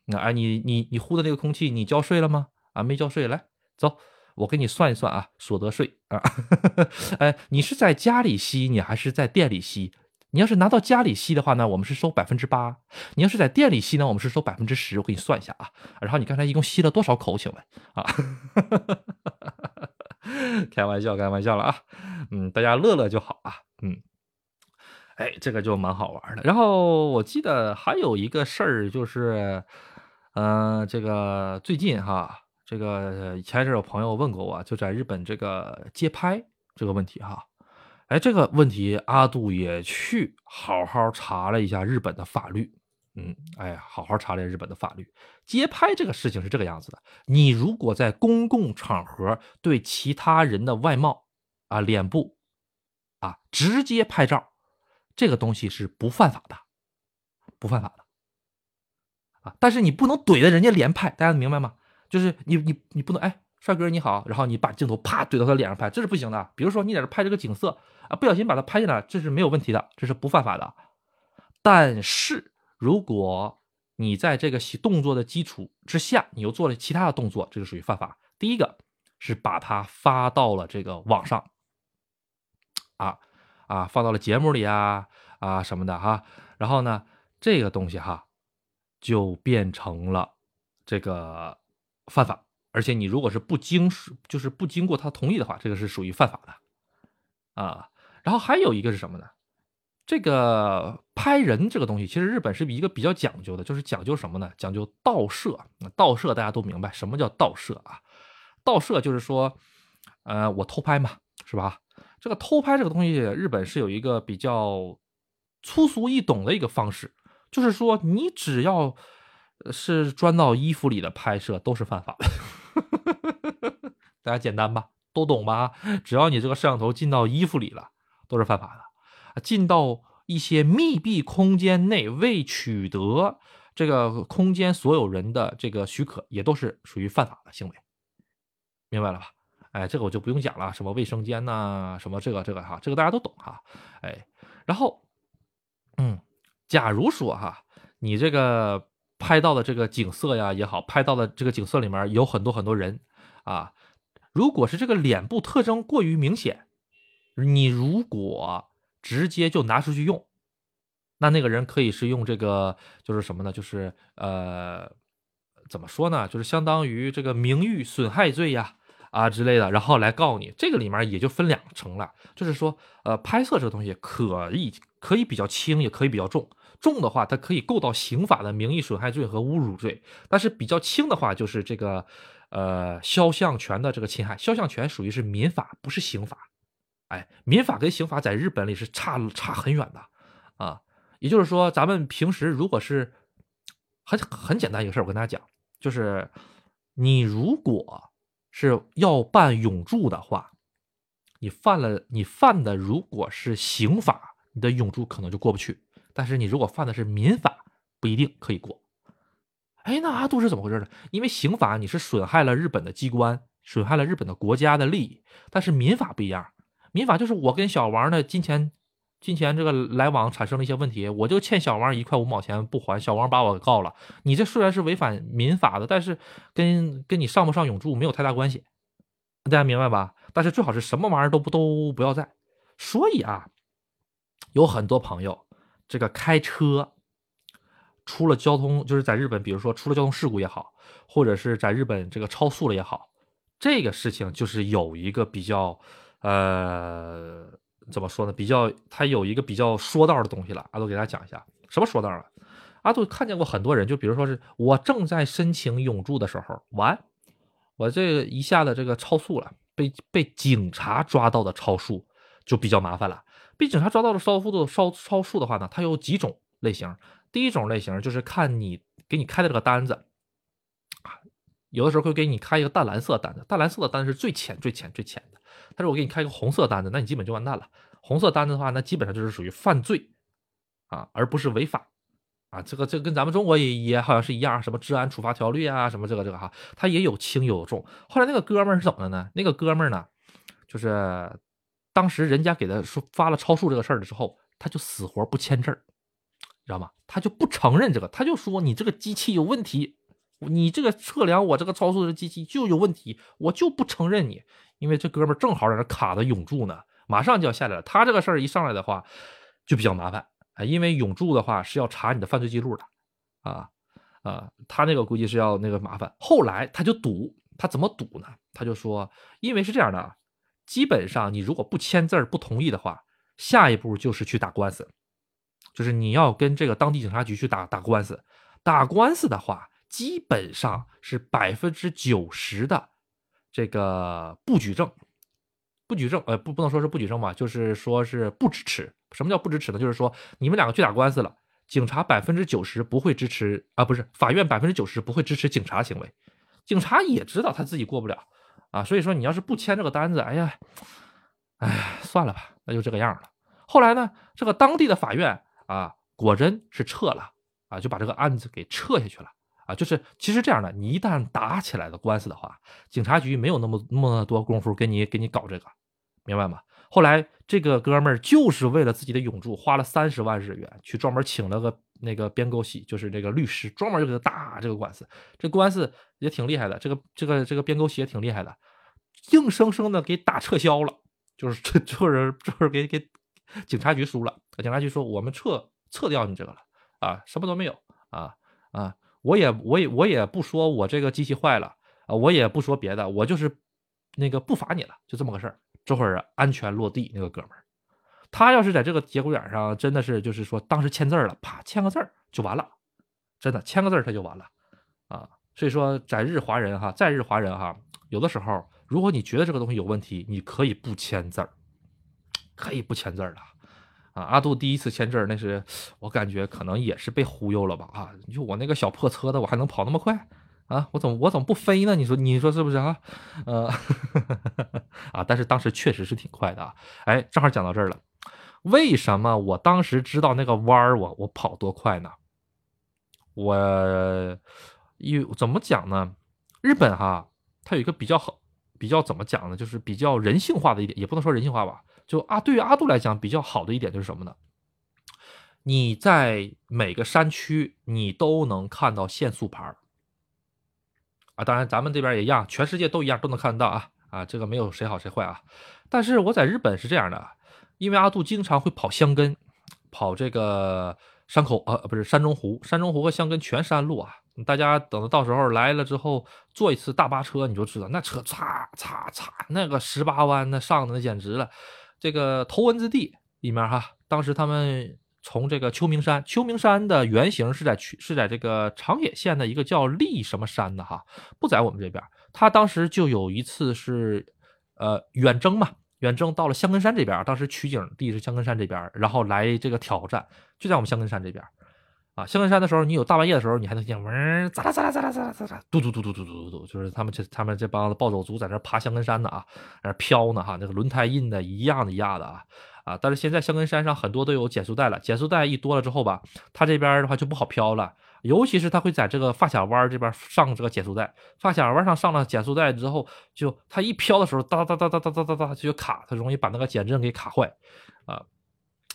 Speaker 1: 那哎，你你你呼的那个空气，你交税了吗？啊，没交税，来走，我给你算一算啊，所得税啊。*laughs* 哎，你是在家里吸，你还是在店里吸？你要是拿到家里吸的话呢，我们是收百分之八；你要是在店里吸呢，我们是收百分之十。我给你算一下啊。然后你刚才一共吸了多少口？请问啊？*laughs* 开玩笑，开玩笑了啊。嗯，大家乐乐就好啊。嗯，哎，这个就蛮好玩的。然后我记得还有一个事儿，就是，嗯，这个最近哈，这个以前一阵有朋友问过我，就在日本这个街拍这个问题哈，哎，这个问题阿杜也去好好查了一下日本的法律，嗯，哎，好好查了日本的法律，街拍这个事情是这个样子的，你如果在公共场合对其他人的外貌啊、脸部啊直接拍照，这个东西是不犯法的，不犯法的。啊！但是你不能怼着人家连拍，大家明白吗？就是你你你不能哎，帅哥你好，然后你把镜头啪怼到他脸上拍，这是不行的。比如说你在这拍这个景色啊，不小心把它拍进来，这是没有问题的，这是不犯法的。但是如果你在这个动作的基础之下，你又做了其他的动作，这就属于犯法。第一个是把它发到了这个网上，啊啊，放到了节目里啊啊什么的哈。然后呢，这个东西哈。就变成了这个犯法，而且你如果是不经就是不经过他同意的话，这个是属于犯法的啊。然后还有一个是什么呢？这个拍人这个东西，其实日本是一个比较讲究的，就是讲究什么呢？讲究盗摄。盗摄大家都明白，什么叫盗摄啊？盗摄就是说，呃，我偷拍嘛，是吧？这个偷拍这个东西，日本是有一个比较粗俗易懂的一个方式。就是说，你只要是钻到衣服里的拍摄都是犯法的。*laughs* 大家简单吧，都懂吧？只要你这个摄像头进到衣服里了，都是犯法的。进到一些密闭空间内未取得这个空间所有人的这个许可，也都是属于犯法的行为。明白了吧？哎，这个我就不用讲了，什么卫生间呐，什么这个这个哈，这个大家都懂哈。哎，然后，嗯。假如说哈，你这个拍到的这个景色呀也好，拍到的这个景色里面有很多很多人啊，如果是这个脸部特征过于明显，你如果直接就拿出去用，那那个人可以是用这个，就是什么呢？就是呃，怎么说呢？就是相当于这个名誉损害罪呀啊之类的，然后来告你。这个里面也就分两层了，就是说，呃，拍摄这个东西可以。可以比较轻，也可以比较重。重的话，它可以构到刑法的名誉损害罪和侮辱罪；但是比较轻的话，就是这个，呃，肖像权的这个侵害。肖像权属于是民法，不是刑法。哎，民法跟刑法在日本里是差差很远的啊。也就是说，咱们平时如果是很很简单一个事儿，我跟大家讲，就是你如果是要办永住的话，你犯了，你犯的如果是刑法。你的永住可能就过不去，但是你如果犯的是民法，不一定可以过。哎，那阿杜是怎么回事呢？因为刑法你是损害了日本的机关，损害了日本的国家的利益，但是民法不一样。民法就是我跟小王的金钱，金钱这个来往产生了一些问题，我就欠小王一块五毛钱不还，小王把我告了。你这虽然是违反民法的，但是跟跟你上不上永住没有太大关系，大家明白吧？但是最好是什么玩意儿都不都不要在。所以啊。有很多朋友，这个开车出了交通，就是在日本，比如说出了交通事故也好，或者是在日本这个超速了也好，这个事情就是有一个比较，呃，怎么说呢？比较，它有一个比较说道的东西了。阿杜给大家讲一下，什么说道啊？阿杜看见过很多人，就比如说是我正在申请永住的时候，完，我这一下子这个超速了，被被警察抓到的超速就比较麻烦了。被警察抓到了超速的超超速的话呢，它有几种类型。第一种类型就是看你给你开的这个单子啊，有的时候会给你开一个淡蓝色单子，淡蓝色的单子是最浅、最浅、最浅的。但是我给你开一个红色单子，那你基本就完蛋了。红色单子的话，那基本上就是属于犯罪啊，而不是违法啊。这个这个跟咱们中国也也好像是一样，什么治安处罚条例啊，什么这个这个哈，它也有轻有重。后来那个哥们儿是怎么的呢？那个哥们儿呢，就是。当时人家给他说发了超速这个事儿的时候，他就死活不签字儿，知道吗？他就不承认这个，他就说你这个机器有问题，你这个测量我这个超速的机器就有问题，我就不承认你。因为这哥们儿正好在那卡的永住呢，马上就要下来了。他这个事儿一上来的话，就比较麻烦啊，因为永住的话是要查你的犯罪记录的啊啊，他那个估计是要那个麻烦。后来他就赌，他怎么赌呢？他就说，因为是这样的。基本上，你如果不签字儿不同意的话，下一步就是去打官司，就是你要跟这个当地警察局去打打官司。打官司的话，基本上是百分之九十的这个不举证，不举证，呃，不不能说是不举证吧，就是说是不支持。什么叫不支持呢？就是说你们两个去打官司了，警察百分之九十不会支持啊，不是法院百分之九十不会支持警察行为，警察也知道他自己过不了啊，所以说你要是不签这个单子，哎呀，哎，算了吧，那就这个样了。后来呢，这个当地的法院啊，果真是撤了啊，就把这个案子给撤下去了。啊，就是其实这样的，你一旦打起来的官司的话，警察局没有那么那么多功夫给你给你搞这个，明白吗？后来这个哥们儿就是为了自己的永驻，花了三十万日元去专门请了个那个边沟系，就是这个律师，专门就给他打这个官司。这官司也挺厉害的，这个这个这个边沟系也挺厉害的，硬生生的给打撤销了，就是这 *laughs* 就是就是给给警察局输了。警察局说我们撤撤掉你这个了啊，什么都没有啊啊。我也我也我也不说我这个机器坏了啊，我也不说别的，我就是那个不罚你了，就这么个事儿。这会儿安全落地，那个哥们儿，他要是在这个节骨眼上，真的是就是说当时签字了，啪签个字儿就完了，真的签个字儿他就完了啊。所以说在日华人哈，在日华人哈，有的时候如果你觉得这个东西有问题，你可以不签字儿，可以不签字儿的。啊，阿杜第一次签字，那是我感觉可能也是被忽悠了吧？啊，就我那个小破车的，我还能跑那么快啊？我怎么我怎么不飞呢？你说你说是不是啊？呃，*laughs* 啊，但是当时确实是挺快的啊。哎，正好讲到这儿了，为什么我当时知道那个弯儿我我跑多快呢？我有怎么讲呢？日本哈，它有一个比较好，比较怎么讲呢？就是比较人性化的一点，也不能说人性化吧。就啊，对于阿杜来讲，比较好的一点就是什么呢？你在每个山区，你都能看到限速牌啊。当然，咱们这边也一样，全世界都一样，都能看得到啊啊。这个没有谁好谁坏啊。但是我在日本是这样的，因为阿杜经常会跑箱根，跑这个山口呃不是山中湖，山中湖和箱根全山路啊。大家等到到时候来了之后，坐一次大巴车，你就知道那车嚓嚓嚓，那个十八弯那上的那简直了。这个头文字 D 里面哈，当时他们从这个秋名山，秋名山的原型是在去是在这个长野县的一个叫立什么山的哈，不在我们这边。他当时就有一次是，呃，远征嘛，远征到了香根山这边，当时取景地是香根山这边，然后来这个挑战，就在我们香根山这边。啊，香根山的时候，你有大半夜的时候，你还能听见嗡，咋啦咋啦咋啦咋啦咋啦，嘟嘟嘟嘟嘟嘟嘟嘟，就是他们这他们这帮暴走族在那爬香根山呢啊，在那飘呢哈，那个轮胎印的一样的一样的啊啊！但是现在香根山上很多都有减速带了，减速带一多了之后吧，它这边的话就不好飘了，尤其是它会在这个发卡弯这边上这个减速带，发卡弯上上了减速带之后，就它一飘的时候哒哒哒哒哒哒哒哒就卡，它容易把那个减震给卡坏啊。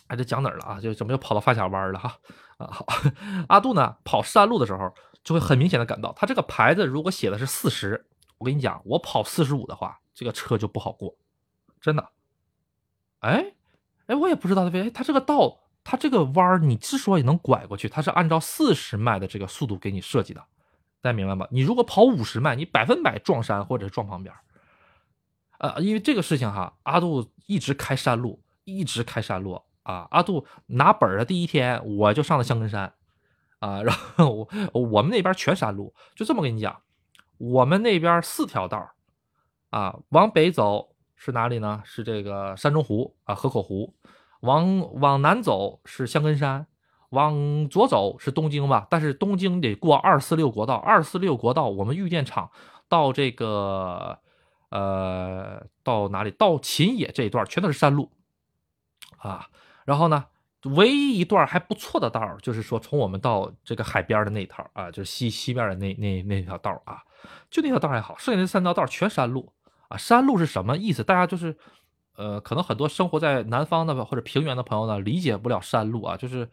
Speaker 1: 哎，这讲哪儿了啊？就怎么又跑到发卡弯了哈？啊，好，*laughs* 阿杜呢跑山路的时候，就会很明显的感到，他这个牌子如果写的是四十，我跟你讲，我跑四十五的话，这个车就不好过，真的。哎，哎，我也不知道为，哎，他这个道，它这个弯儿，你之所以能拐过去，它是按照四十迈的这个速度给你设计的，大家明白吗？你如果跑五十迈，你百分百撞山或者撞旁边。呃，因为这个事情哈，阿杜一直开山路，一直开山路。啊，阿杜拿本的第一天，我就上了香根山，啊，然后我我们那边全山路，就这么跟你讲，我们那边四条道啊，往北走是哪里呢？是这个山中湖啊，河口湖，往往南走是香根山，往左走是东京吧？但是东京得过二四六国道，二四六国道，我们玉电厂到这个呃到哪里？到秦野这一段全都是山路，啊。然后呢，唯一一段还不错的道就是说从我们到这个海边的那条啊，就是西西边的那那那条道啊，就那条道还好，剩下那三条道全山路啊。山路是什么意思？大家就是，呃，可能很多生活在南方的或者平原的朋友呢，理解不了山路啊，就是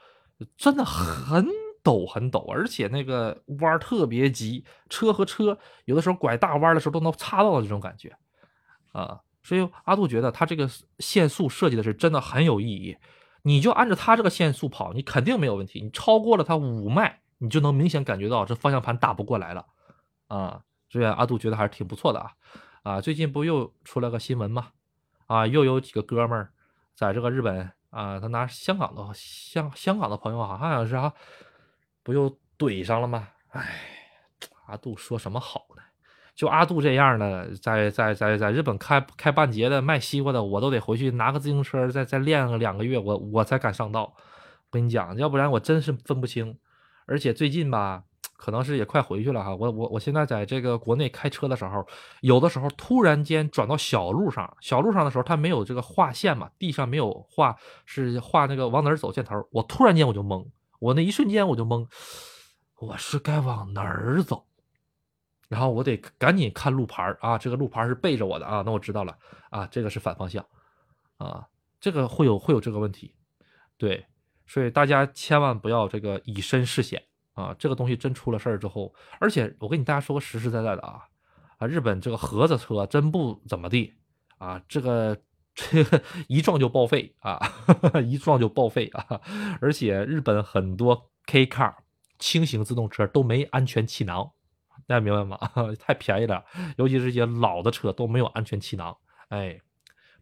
Speaker 1: 真的很陡很陡，而且那个弯特别急，车和车有的时候拐大弯的时候都能擦到的这种感觉啊。所以阿杜觉得他这个限速设计的是真的很有意义。你就按照他这个限速跑，你肯定没有问题。你超过了他五迈，你就能明显感觉到这方向盘打不过来了啊！所以阿杜觉得还是挺不错的啊啊！最近不又出了个新闻吗？啊，又有几个哥们儿在这个日本啊，他拿香港的香香港的朋友好像是啊，不又怼上了吗？哎，阿杜说什么好呢？就阿杜这样的，在在在在日本开开半截的卖西瓜的，我都得回去拿个自行车再再练个两个月，我我才敢上道。我跟你讲，要不然我真是分不清。而且最近吧，可能是也快回去了哈。我我我现在在这个国内开车的时候，有的时候突然间转到小路上，小路上的时候它没有这个画线嘛，地上没有画，是画那个往哪儿走箭头。我突然间我就懵，我那一瞬间我就懵，我是该往哪儿走？然后我得赶紧看路牌啊，这个路牌是背着我的啊，那我知道了啊，这个是反方向啊，这个会有会有这个问题，对。所以大家千万不要这个以身试险啊！这个东西真出了事儿之后，而且我跟你大家说个实实在在的啊啊！日本这个盒子车真不怎么地啊，这个这个一撞就报废啊，*laughs* 一撞就报废啊！而且日本很多 K car 轻型自动车都没安全气囊，大家明白吗？*laughs* 太便宜了，尤其是一些老的车都没有安全气囊。哎，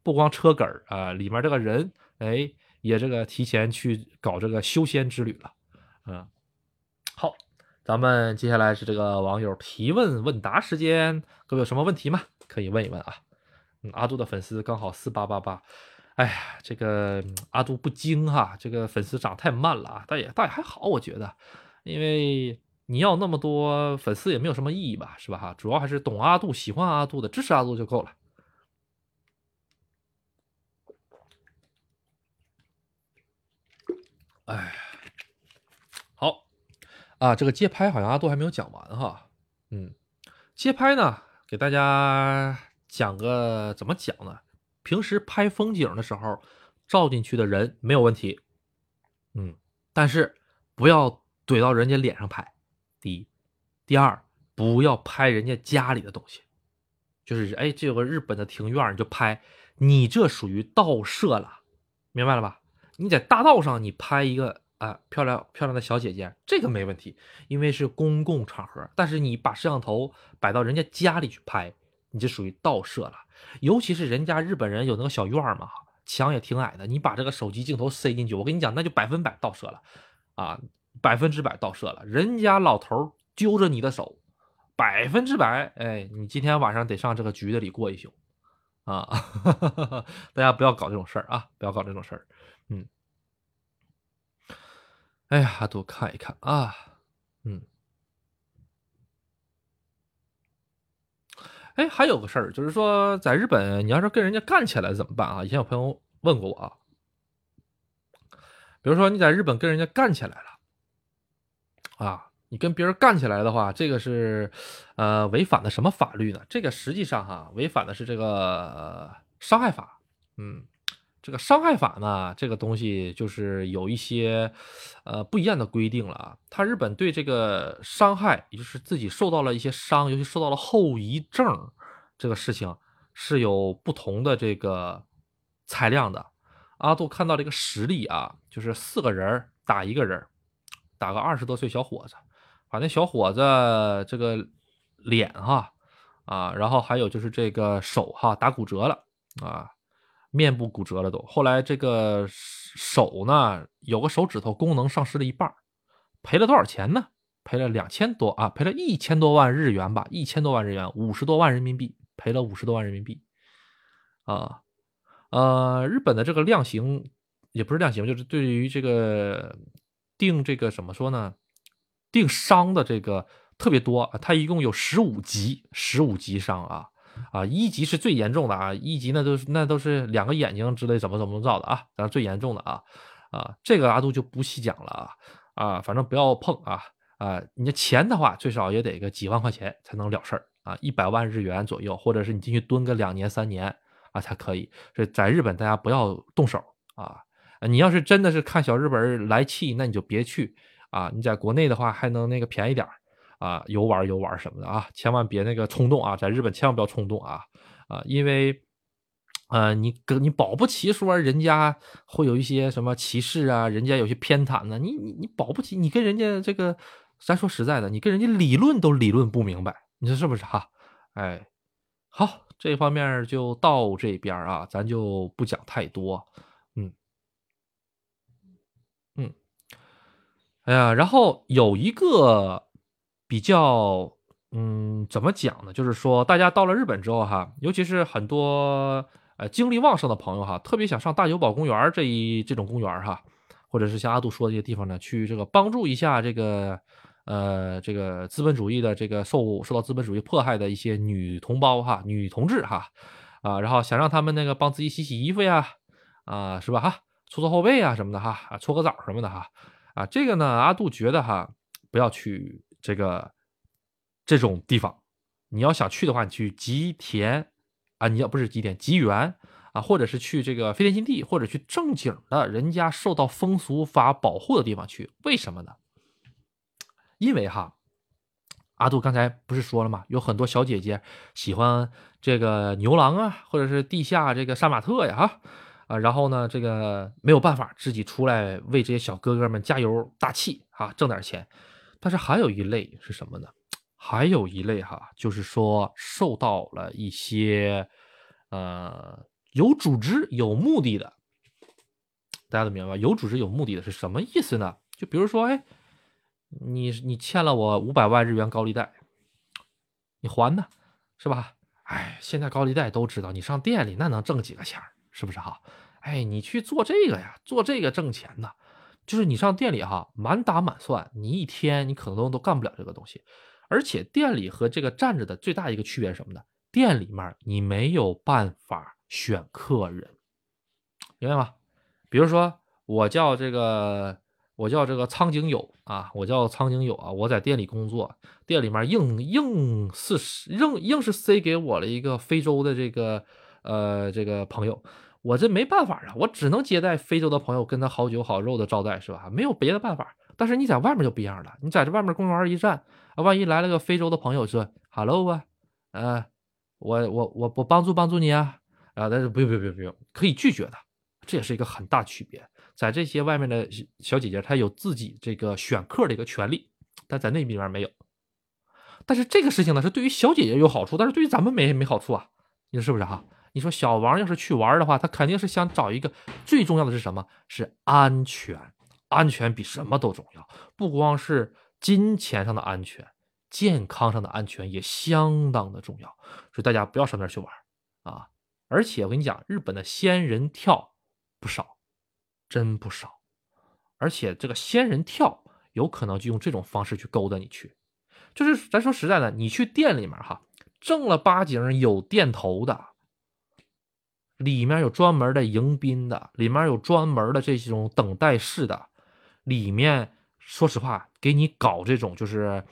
Speaker 1: 不光车梗儿啊，里面这个人哎。也这个提前去搞这个修仙之旅了，嗯，好，咱们接下来是这个网友提问问答时间，各位有什么问题吗？可以问一问啊。嗯，阿杜的粉丝刚好四八八八，哎呀，这个阿杜不精哈，这个粉丝涨太慢了啊，但也但也还好，我觉得，因为你要那么多粉丝也没有什么意义吧，是吧哈？主要还是懂阿杜、喜欢阿杜的、支持阿杜就够了。哎，好啊，这个街拍好像阿杜还没有讲完哈。嗯，街拍呢，给大家讲个怎么讲呢？平时拍风景的时候，照进去的人没有问题。嗯，但是不要怼到人家脸上拍。第一，第二，不要拍人家家里的东西。就是哎，这有个日本的庭院，你就拍，你这属于盗摄了，明白了吧？你在大道上，你拍一个啊漂亮漂亮的小姐姐，这个没问题，因为是公共场合。但是你把摄像头摆到人家家里去拍，你这属于盗摄了。尤其是人家日本人有那个小院嘛，墙也挺矮的，你把这个手机镜头塞进去，我跟你讲，那就百分百盗摄了啊，百分之百盗摄了。人家老头揪着你的手，百分之百，哎，你今天晚上得上这个局子里过一宿啊！*laughs* 大家不要搞这种事儿啊，不要搞这种事儿。哎呀，多看一看啊，嗯，哎，还有个事儿，就是说，在日本，你要是跟人家干起来怎么办啊？以前有朋友问过我啊，比如说你在日本跟人家干起来了，啊，你跟别人干起来的话，这个是呃违反的什么法律呢？这个实际上哈，违反的是这个伤害法，嗯。这个伤害法呢，这个东西就是有一些，呃，不一样的规定了啊。他日本对这个伤害，也就是自己受到了一些伤，尤其受到了后遗症，这个事情是有不同的这个裁量的。阿杜看到这个实例啊，就是四个人打一个人，打个二十多岁小伙子，把那小伙子这个脸哈啊，然后还有就是这个手哈打骨折了啊。面部骨折了都，后来这个手呢，有个手指头功能丧失了一半，赔了多少钱呢？赔了两千多啊，赔了一千多万日元吧，一千多万日元，五十多万人民币，赔了五十多万人民币，啊，呃，日本的这个量刑也不是量刑，就是对于这个定这个怎么说呢？定伤的这个特别多，它一共有十五级，十五级伤啊。啊，一级是最严重的啊，一级那都是那都是两个眼睛之类怎么怎么着的啊，咱最严重的啊啊，这个阿杜就不细讲了啊啊，反正不要碰啊啊，你钱的话最少也得个几万块钱才能了事儿啊，一百万日元左右，或者是你进去蹲个两年三年啊才可以。所以在日本大家不要动手啊，你要是真的是看小日本来气，那你就别去啊，你在国内的话还能那个便宜点儿。啊，游玩游玩什么的啊，千万别那个冲动啊，在日本千万不要冲动啊啊，因为，呃，你跟你保不齐说人家会有一些什么歧视啊，人家有些偏袒呢，你你你保不齐，你跟人家这个，咱说实在的，你跟人家理论都理论不明白，你说是不是哈？哎，好，这方面就到这边啊，咱就不讲太多，嗯嗯，哎呀，然后有一个。比较嗯，怎么讲呢？就是说，大家到了日本之后哈，尤其是很多呃精力旺盛的朋友哈，特别想上大久保公园这一这种公园哈，或者是像阿杜说的这些地方呢，去这个帮助一下这个呃这个资本主义的这个受受到资本主义迫害的一些女同胞哈、女同志哈啊，然后想让他们那个帮自己洗洗衣服呀啊，是吧哈？搓搓后背啊什么的哈，搓个澡什么的哈啊，这个呢，阿杜觉得哈，不要去这个这种地方。你要想去的话，你去吉田啊，你要不是吉田吉原啊，或者是去这个飞天新地，或者去正经的人家受到风俗法保护的地方去。为什么呢？因为哈，阿杜刚才不是说了吗？有很多小姐姐喜欢这个牛郎啊，或者是地下这个杀马特呀，哈。啊，然后呢，这个没有办法，自己出来为这些小哥哥们加油打气啊，挣点钱。但是还有一类是什么呢？还有一类哈，就是说受到了一些呃有组织、有目的的，大家都明白有组织、有目的的是什么意思呢？就比如说，哎，你你欠了我五百万日元高利贷，你还呢，是吧？哎，现在高利贷都知道，你上店里那能挣几个钱？是不是哈？哎，你去做这个呀，做这个挣钱呢，就是你上店里哈，满打满算，你一天你可能都干不了这个东西。而且店里和这个站着的最大一个区别是什么呢？店里面你没有办法选客人，明白吗？比如说我叫这个，我叫这个苍井友啊，我叫苍井友啊，我在店里工作，店里面硬硬是硬硬是塞给我了一个非洲的这个呃这个朋友。我这没办法啊，我只能接待非洲的朋友，跟他好酒好肉的招待，是吧？没有别的办法。但是你在外面就不一样了，你在这外面公园一站，啊，万一来了个非洲的朋友说 “hello” 啊，呃，我我我我帮助帮助你啊，啊，但是不用不用不用不用，可以拒绝的，这也是一个很大区别。在这些外面的小姐姐，她有自己这个选客的一个权利，但在那里面没有。但是这个事情呢，是对于小姐姐有好处，但是对于咱们没没好处啊，你说是不是哈？你说小王要是去玩的话，他肯定是想找一个最重要的是什么？是安全，安全比什么都重要。不光是金钱上的安全，健康上的安全也相当的重要。所以大家不要上那儿去玩啊！而且我跟你讲，日本的仙人跳不少，真不少。而且这个仙人跳有可能就用这种方式去勾搭你去。就是咱说实在的，你去店里面哈，正儿八经有店头的。里面有专门的迎宾的，里面有专门的这种等待室的，里面说实话，给你搞这种就是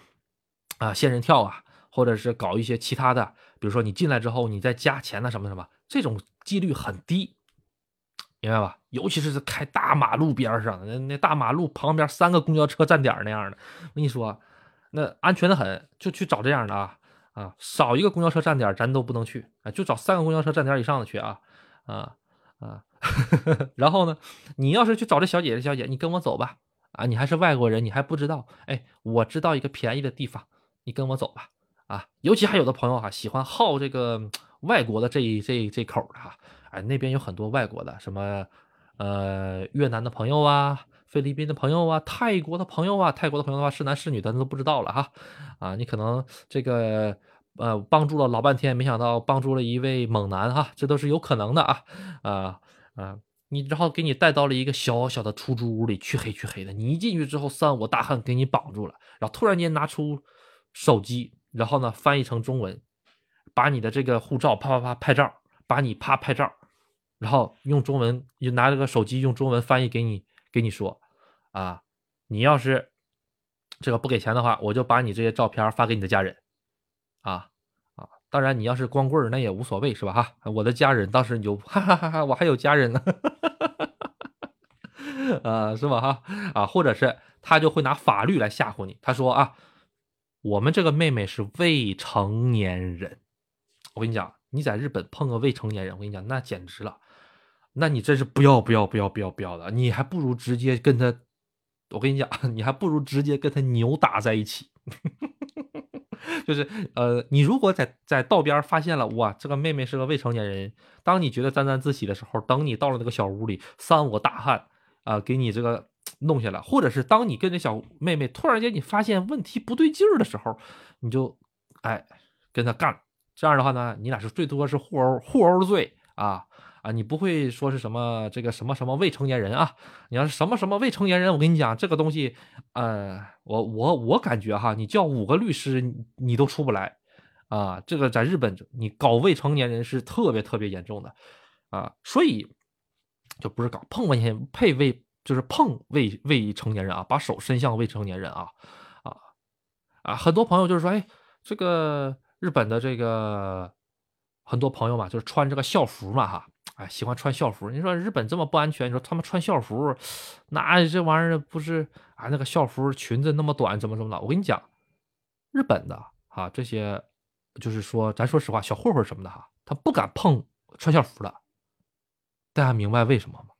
Speaker 1: 啊仙人跳啊，或者是搞一些其他的，比如说你进来之后你再加钱呐什么什么，这种几率很低，明白吧？尤其是开大马路边上，那那大马路旁边三个公交车站点那样的，我跟你说，那安全的很，就去找这样的啊啊，少一个公交车站点咱都不能去啊，就找三个公交车站点以上的去啊。啊啊，*laughs* 然后呢？你要是去找这小姐姐，小姐，你跟我走吧。啊，你还是外国人，你还不知道。哎，我知道一个便宜的地方，你跟我走吧。啊，尤其还有的朋友哈，喜欢好这个外国的这这这口的哈。哎，那边有很多外国的，什么呃越南的朋友啊，菲律宾的朋友啊，泰国的朋友啊。泰国的朋友的话是男是女的都不知道了哈。啊，你可能这个。呃，帮助了老半天，没想到帮助了一位猛男哈，这都是有可能的啊啊啊！你然后给你带到了一个小小的出租屋里，黢黑黢黑的。你一进去之后，三五大汉给你绑住了，然后突然间拿出手机，然后呢翻译成中文，把你的这个护照啪啪啪拍照，把你啪拍照，然后用中文就拿这个手机用中文翻译给你，给你说啊，你要是这个不给钱的话，我就把你这些照片发给你的家人。啊啊！当然，你要是光棍那也无所谓，是吧？哈，我的家人倒是有，哈哈哈哈！我还有家人呢，*laughs* 啊，是吧？哈啊，或者是他就会拿法律来吓唬你。他说啊，我们这个妹妹是未成年人。我跟你讲，你在日本碰个未成年人，我跟你讲，那简直了，那你真是不要不要不要不要不要的，你还不如直接跟他，我跟你讲，你还不如直接跟他扭打在一起。*laughs* 就是呃，你如果在在道边发现了哇，这个妹妹是个未成年人，当你觉得沾沾自喜的时候，等你到了那个小屋里，三五大汉啊，给你这个弄下来，或者是当你跟这小妹妹突然间你发现问题不对劲儿的时候，你就哎，跟他干。这样的话呢，你俩是最多是互殴，互殴罪啊啊！你不会说是什么这个什么什么未成年人啊？你要是什么什么未成年人，我跟你讲这个东西，呃，我我我感觉哈，你叫五个律师你都出不来啊！这个在日本，你搞未成年人是特别特别严重的啊，所以就不是搞碰未成配未，就是碰未未成年人啊，把手伸向未成年人啊啊啊！很多朋友就是说，哎，这个。日本的这个很多朋友嘛，就是穿这个校服嘛，哈，哎，喜欢穿校服。你说日本这么不安全，你说他们穿校服，那这玩意儿不是啊？那个校服裙子那么短，怎么怎么的？我跟你讲，日本的啊，这些就是说，咱说实话，小混混什么的哈，他不敢碰穿校服的。大家明白为什么吗？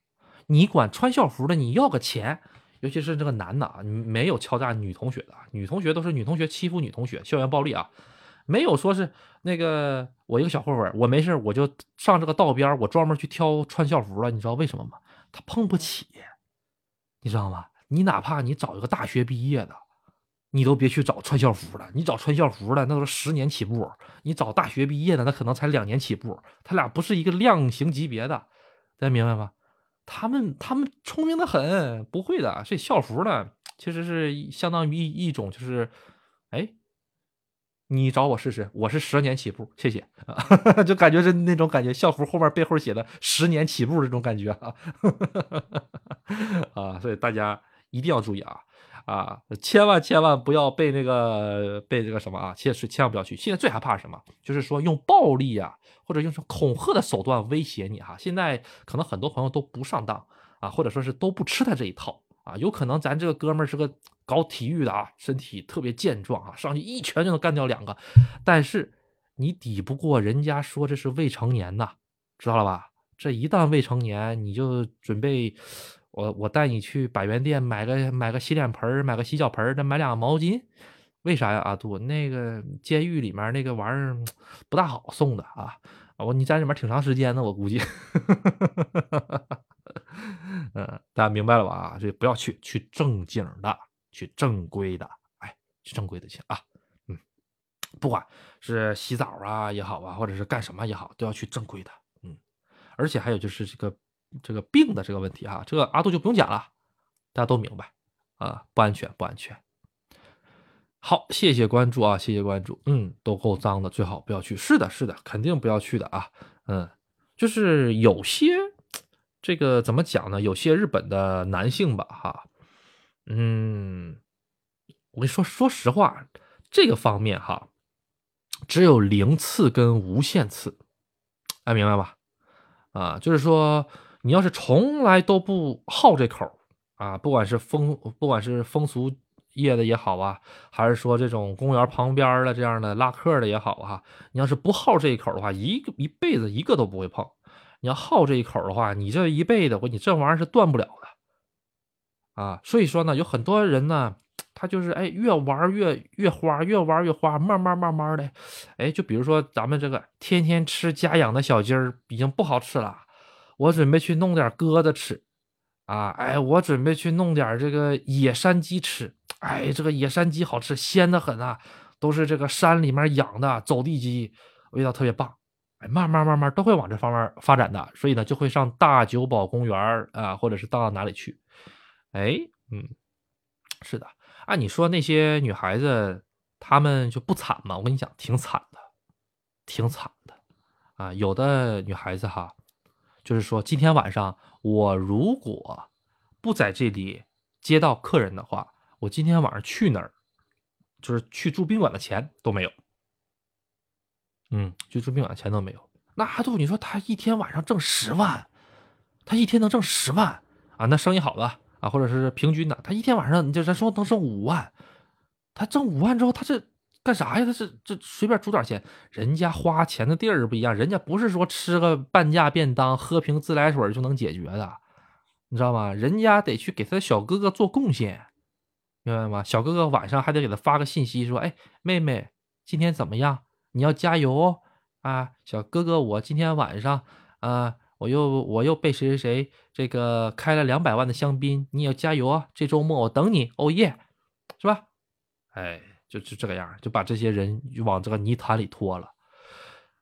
Speaker 1: 你管穿校服的，你要个钱，尤其是这个男的啊，没有敲诈女同学的，女同学都是女同学欺负女同学，校园暴力啊。没有说是那个我一个小混混，我没事我就上这个道边，我专门去挑穿校服了。你知道为什么吗？他碰不起，你知道吗？你哪怕你找一个大学毕业的，你都别去找穿校服的。你找穿校服的，那都是十年起步；你找大学毕业的，那可能才两年起步。他俩不是一个量刑级别的，大家明白吗？他们他们聪明的很，不会的。所以校服呢，其实是相当于一一种就是，哎。你找我试试，我是十年起步，谢谢啊，*laughs* 就感觉是那种感觉，校服后面背后写的十年起步这种感觉啊，*laughs* 啊，所以大家一定要注意啊啊，千万千万不要被那个被这个什么啊，切是千万不要去。现在最害怕什么？就是说用暴力啊，或者用什么恐吓的手段威胁你哈。现在可能很多朋友都不上当啊，或者说是都不吃他这一套。啊，有可能咱这个哥们儿是个搞体育的啊，身体特别健壮啊，上去一拳就能干掉两个，但是你抵不过人家说这是未成年呐，知道了吧？这一旦未成年，你就准备我我带你去百元店买个买个洗脸盆买个洗脚盆再买两个毛巾，为啥呀？阿杜，那个监狱里面那个玩意儿不大好送的啊，我你在里面挺长时间的，我估计。*laughs* 嗯，大家明白了吧？啊，所以不要去，去正经的，去正规的，哎，去正规的去啊。嗯，不管是洗澡啊也好啊，或者是干什么也好，都要去正规的。嗯，而且还有就是这个这个病的这个问题哈，这个阿杜就不用讲了，大家都明白啊，不安全，不安全。好，谢谢关注啊，谢谢关注。嗯，都够脏的，最好不要去。是的，是的，肯定不要去的啊。嗯，就是有些。这个怎么讲呢？有些日本的男性吧，哈，嗯，我跟你说，说实话，这个方面哈，只有零次跟无限次，哎，明白吧？啊，就是说，你要是从来都不好这口啊，不管是风，不管是风俗业的也好啊，还是说这种公园旁边的这样的拉客的也好哈，你要是不好这一口的话，一个一辈子一个都不会碰。你要好这一口的话，你这一辈子，我你这玩意儿是断不了的啊！所以说呢，有很多人呢，他就是哎，越玩越越花，越玩越花，慢慢慢慢的，哎，就比如说咱们这个天天吃家养的小鸡儿已经不好吃了，我准备去弄点鸽子吃啊！哎，我准备去弄点这个野山鸡吃，哎，这个野山鸡好吃，鲜的很啊，都是这个山里面养的走地鸡，味道特别棒。慢慢慢慢都会往这方面发展的，所以呢就会上大久保公园啊，或者是到哪里去？哎，嗯，是的，按你说那些女孩子她们就不惨吗？我跟你讲，挺惨的，挺惨的啊！有的女孩子哈，就是说今天晚上我如果不在这里接到客人的话，我今天晚上去哪儿？就是去住宾馆的钱都没有。嗯，就住宾馆钱都没有。那阿杜，你说他一天晚上挣十万，他一天能挣十万啊？那生意好了啊，或者是平均的，他一天晚上你就咱说能挣五万，他挣五万之后，他这干啥呀？他是这随便煮点钱，人家花钱的地儿不一样，人家不是说吃个半价便当、喝瓶自来水就能解决的，你知道吗？人家得去给他小哥哥做贡献，明白吗？小哥哥晚上还得给他发个信息说：“哎，妹妹，今天怎么样？”你要加油哦，啊，小哥哥，我今天晚上，啊，我又我又被谁谁谁这个开了两百万的香槟，你要加油啊！这周末我等你，哦耶，是吧？哎，就就这个样就把这些人往这个泥潭里拖了。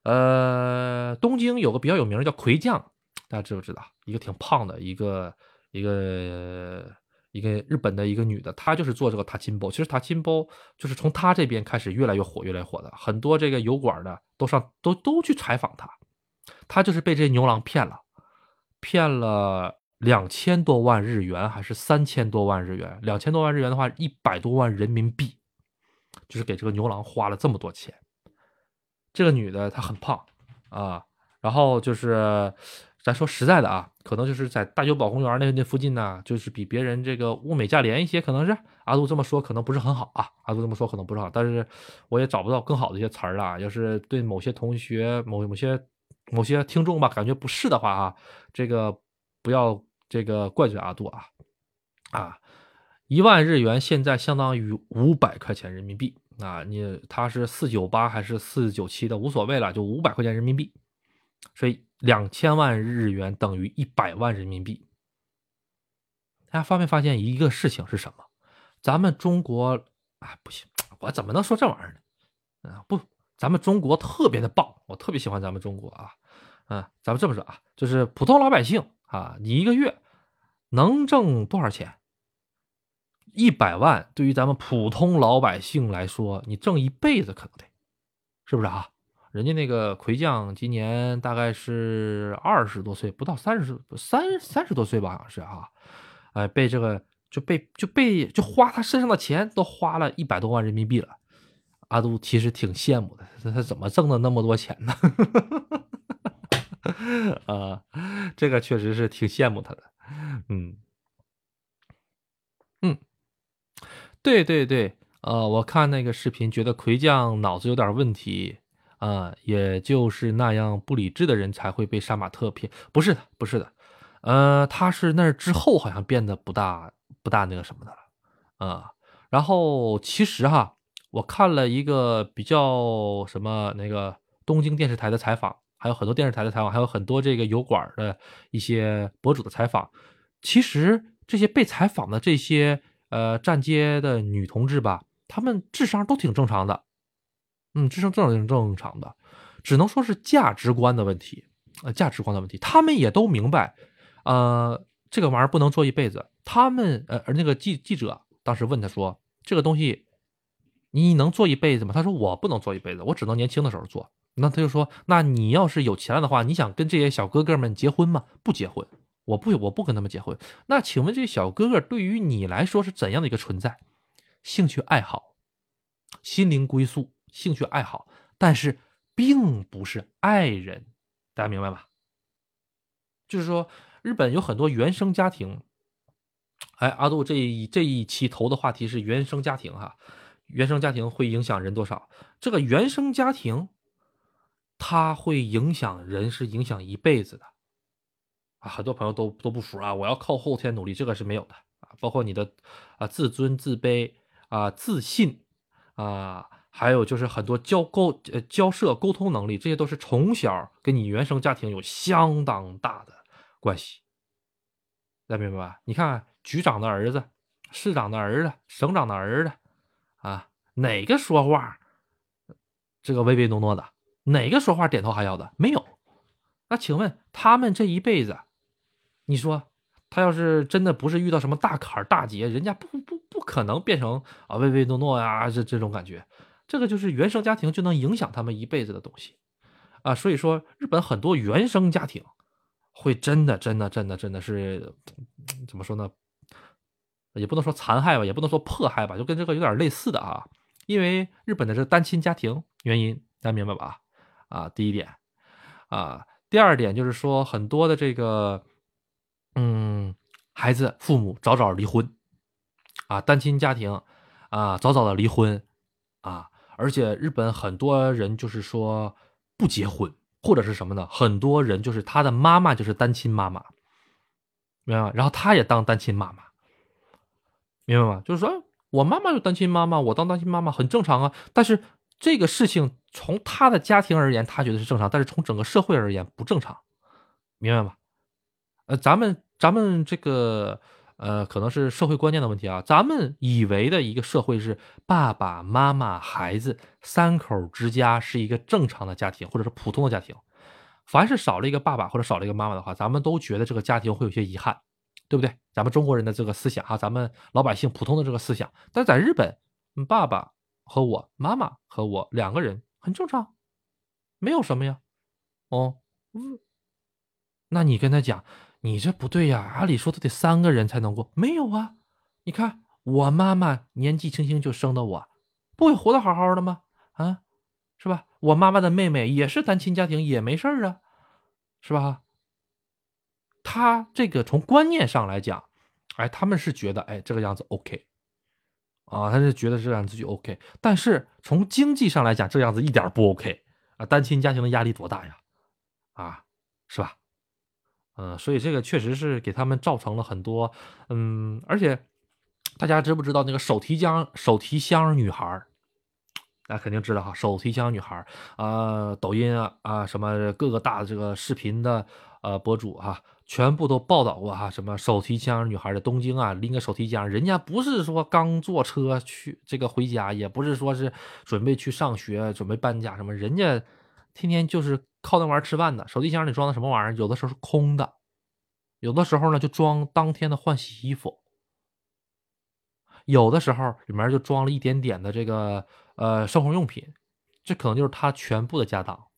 Speaker 1: 呃，东京有个比较有名的叫魁将，大家知不知道？一个挺胖的一个一个一个日本的一个女的，她就是做这个塔金包。其实塔金包就是从她这边开始越来越火，越来越火的。很多这个油管的都上都都去采访她，她就是被这牛郎骗了，骗了两千多万日元还是三千多万日元？两千多万日元的话，一百多万人民币，就是给这个牛郎花了这么多钱。这个女的她很胖啊，然后就是咱说实在的啊，可能就是在大久保公园那那附近呢，就是比别人这个物美价廉一些，可能是阿杜这么说可能不是很好啊，阿杜这么说可能不是好，但是我也找不到更好的一些词儿了。要是对某些同学、某某些某些听众吧感觉不适的话啊，这个不要这个怪罪阿杜啊啊，一万日元现在相当于五百块钱人民币。啊，你他是四九八还是四九七的无所谓了，就五百块钱人民币，所以两千万日元等于一百万人民币。大家发没发现一个事情是什么？咱们中国啊，不行，我怎么能说这玩意儿呢？啊，不，咱们中国特别的棒，我特别喜欢咱们中国啊。嗯，咱们这么说啊，就是普通老百姓啊，你一个月能挣多少钱？一百万对于咱们普通老百姓来说，你挣一辈子可能得，是不是啊？人家那个魁将今年大概是二十多岁，不到三十三三十多岁吧，好像是啊。哎，被这个就被就被就花他身上的钱都花了一百多万人民币了。阿杜其实挺羡慕的，他他怎么挣的那么多钱呢？*laughs* 啊，这个确实是挺羡慕他的，嗯。嗯对对对，呃，我看那个视频，觉得魁将脑子有点问题啊，也就是那样不理智的人才会被杀马特骗，不是的，不是的，呃，他是那之后好像变得不大不大那个什么的了，啊，然后其实哈，我看了一个比较什么那个东京电视台的采访，还有很多电视台的采访，还有很多这个油管的一些博主的采访，其实这些被采访的这些。呃，站街的女同志吧，她们智商都挺正常的，嗯，智商正正常的，只能说是价值观的问题，呃，价值观的问题。他们也都明白，呃，这个玩意儿不能做一辈子。他们，呃，那个记记者当时问他说：“这个东西你能做一辈子吗？”他说：“我不能做一辈子，我只能年轻的时候做。”那他就说：“那你要是有钱了的话，你想跟这些小哥哥们结婚吗？不结婚。”我不，我不跟他们结婚。那请问这小哥哥对于你来说是怎样的一个存在？兴趣爱好、心灵归宿、兴趣爱好，但是并不是爱人。大家明白吗？就是说，日本有很多原生家庭。哎，阿杜这一这一期投的话题是原生家庭哈，原生家庭会影响人多少？这个原生家庭，它会影响人，是影响一辈子的。啊，很多朋友都都不服啊！我要靠后天努力，这个是没有的啊。包括你的啊自尊、自卑啊、自信啊，还有就是很多交沟、呃交涉、沟通能力，这些都是从小跟你原生家庭有相当大的关系。大家明白吧？你看局长的儿子、市长的儿子、省长的儿子啊，哪个说话这个唯唯诺诺的？哪个说话点头哈腰的？没有。那请问他们这一辈子？你说，他要是真的不是遇到什么大坎大劫，人家不不不可能变成啊唯唯诺诺呀，这这种感觉，这个就是原生家庭就能影响他们一辈子的东西啊。所以说，日本很多原生家庭会真的真的真的真的是怎么说呢？也不能说残害吧，也不能说迫害吧，就跟这个有点类似的啊。因为日本的这单亲家庭原因，大家明白吧？啊，第一点啊，第二点就是说很多的这个。嗯，孩子父母早早离婚，啊，单亲家庭，啊，早早的离婚，啊，而且日本很多人就是说不结婚，或者是什么呢？很多人就是他的妈妈就是单亲妈妈，明白吗？然后他也当单亲妈妈，明白吗？就是说我妈妈就单亲妈妈，我当单亲妈妈很正常啊。但是这个事情从他的家庭而言，他觉得是正常，但是从整个社会而言不正常，明白吗？呃，咱们咱们这个呃，可能是社会观念的问题啊。咱们以为的一个社会是爸爸妈妈、孩子三口之家是一个正常的家庭，或者是普通的家庭。凡是少了一个爸爸或者少了一个妈妈的话，咱们都觉得这个家庭会有些遗憾，对不对？咱们中国人的这个思想啊，咱们老百姓普通的这个思想。但在日本，爸爸和我、妈妈和我两个人很正常，没有什么呀。哦，那你跟他讲。你这不对呀！按理说都得三个人才能过，没有啊？你看我妈妈年纪轻轻就生的我，不会活得好好的吗？啊，是吧？我妈妈的妹妹也是单亲家庭，也没事啊，是吧？他这个从观念上来讲，哎，他们是觉得哎这个样子 OK，啊，他是觉得这样子就 OK。但是从经济上来讲，这样子一点不 OK 啊！单亲家庭的压力多大呀？啊，是吧？嗯，所以这个确实是给他们造成了很多，嗯，而且大家知不知道那个手提箱手提箱女孩大家肯定知道哈，手提箱女孩啊，抖音啊啊什么各个大这个视频的呃博主哈，全部都报道过哈，什么手提箱女孩的东京啊，拎个手提箱，人家不是说刚坐车去这个回家，也不是说是准备去上学，准备搬家什么，人家天天就是。靠那玩意儿吃饭的，手提箱里装的什么玩意儿？有的时候是空的，有的时候呢就装当天的换洗衣服，有的时候里面就装了一点点的这个呃生活用品，这可能就是他全部的家当。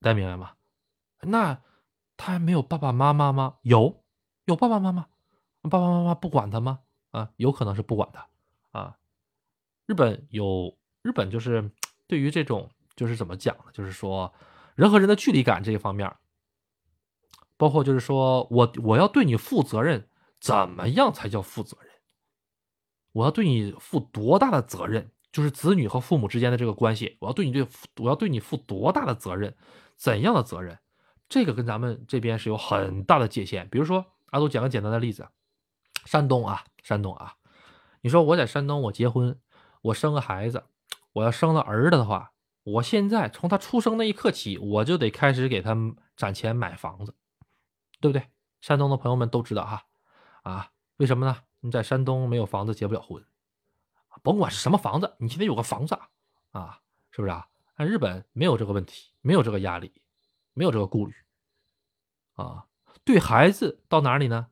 Speaker 1: 大家明白吗？那他还没有爸爸妈妈吗？有，有爸爸妈妈，爸爸妈妈不管他吗？啊，有可能是不管他啊。日本有日本就是对于这种。就是怎么讲呢？就是说，人和人的距离感这一方面，包括就是说我我要对你负责任，怎么样才叫负责任？我要对你负多大的责任？就是子女和父母之间的这个关系，我要对你对我要对你负多大的责任？怎样的责任？这个跟咱们这边是有很大的界限。比如说，阿杜讲个简单的例子，山东啊，山东啊，你说我在山东，我结婚，我生个孩子，我要生了儿子的话。我现在从他出生那一刻起，我就得开始给他攒钱买房子，对不对？山东的朋友们都知道哈，啊，为什么呢？你在山东没有房子结不了婚，甭管是什么房子，你现在有个房子啊，是不是啊？但日本没有这个问题，没有这个压力，没有这个顾虑，啊，对孩子到哪里呢？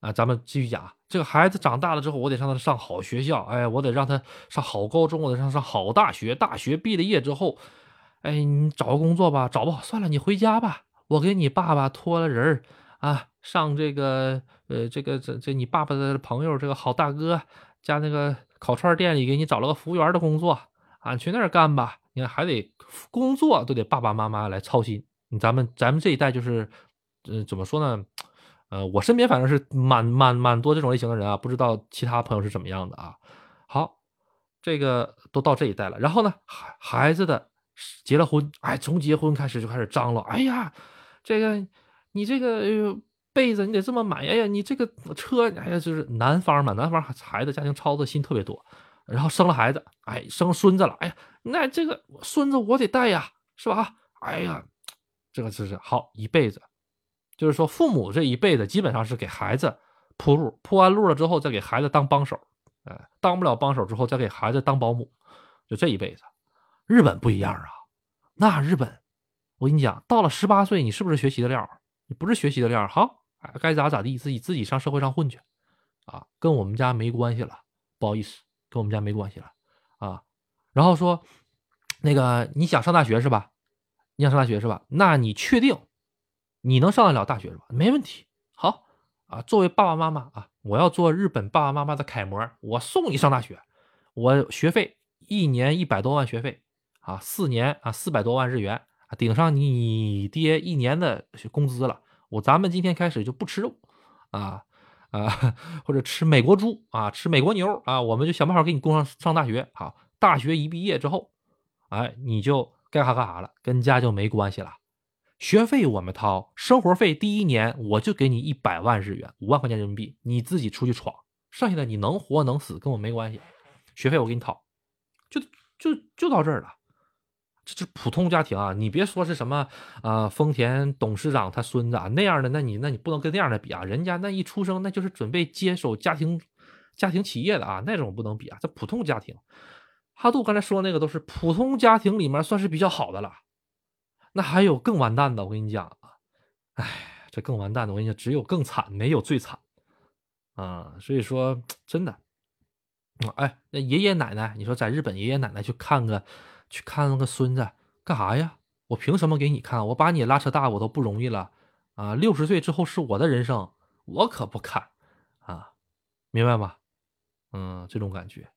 Speaker 1: 啊，咱们继续讲。这个孩子长大了之后，我得让他上好学校，哎，我得让他上好高中，我得让他上好大学。大学毕了业之后，哎，你找个工作吧，找不好算了，你回家吧。我给你爸爸托了人啊，上这个呃，这个这这你爸爸的朋友，这个好大哥家那个烤串店里给你找了个服务员的工作啊，去那儿干吧。你看还得工作都得爸爸妈妈来操心。咱们咱们这一代就是，呃，怎么说呢？呃，我身边反正是蛮蛮蛮多这种类型的人啊，不知道其他朋友是怎么样的啊。好，这个都到这一代了，然后呢，孩孩子的结了婚，哎，从结婚开始就开始张罗，哎呀，这个你这个被子你得这么买，哎呀，你这个车，哎呀，就是男方嘛，男方孩子家庭操的心特别多，然后生了孩子，哎，生孙子了，哎呀，那这个孙子我得带呀，是吧？哎呀，这个就是好一辈子。就是说，父母这一辈子基本上是给孩子铺路，铺完路了之后再给孩子当帮手，哎，当不了帮手之后再给孩子当保姆，就这一辈子。日本不一样啊，那日本，我跟你讲，到了十八岁，你是不是学习的料？你不是学习的料，好，该咋咋地，自己自己上社会上混去，啊，跟我们家没关系了，不好意思，跟我们家没关系了，啊，然后说，那个你想上大学是吧？你想上大学是吧？那你确定？你能上得了大学是吧？没问题。好啊，作为爸爸妈妈啊，我要做日本爸爸妈妈的楷模，我送你上大学。我学费一年一百多万学费啊，四年啊四百多万日元，顶上你爹一年的工资了。我咱们今天开始就不吃肉啊啊，或者吃美国猪啊，吃美国牛啊，我们就想办法给你供上上大学。好，大学一毕业之后，哎，你就该干啥干啥了，跟家就没关系了。学费我们掏，生活费第一年我就给你一百万日元，五万块钱人民币，你自己出去闯，剩下的你能活能死跟我没关系，学费我给你掏，就就就到这儿了。这这普通家庭啊，你别说是什么啊，丰田董事长他孙子啊那样的，那你那你不能跟那样的比啊，人家那一出生那就是准备接手家庭家庭企业的啊，那种不能比啊，这普通家庭。哈杜刚才说那个都是普通家庭里面算是比较好的了，那还有更完蛋的，我跟你讲啊，哎，这更完蛋的，我跟你讲，只有更惨，没有最惨啊，所以说真的，哎，那爷爷奶奶，你说在日本爷爷奶奶去看个。去看个孙子干啥呀？我凭什么给你看？我把你拉扯大我都不容易了啊！六十岁之后是我的人生，我可不看啊！明白吗？嗯，这种感觉。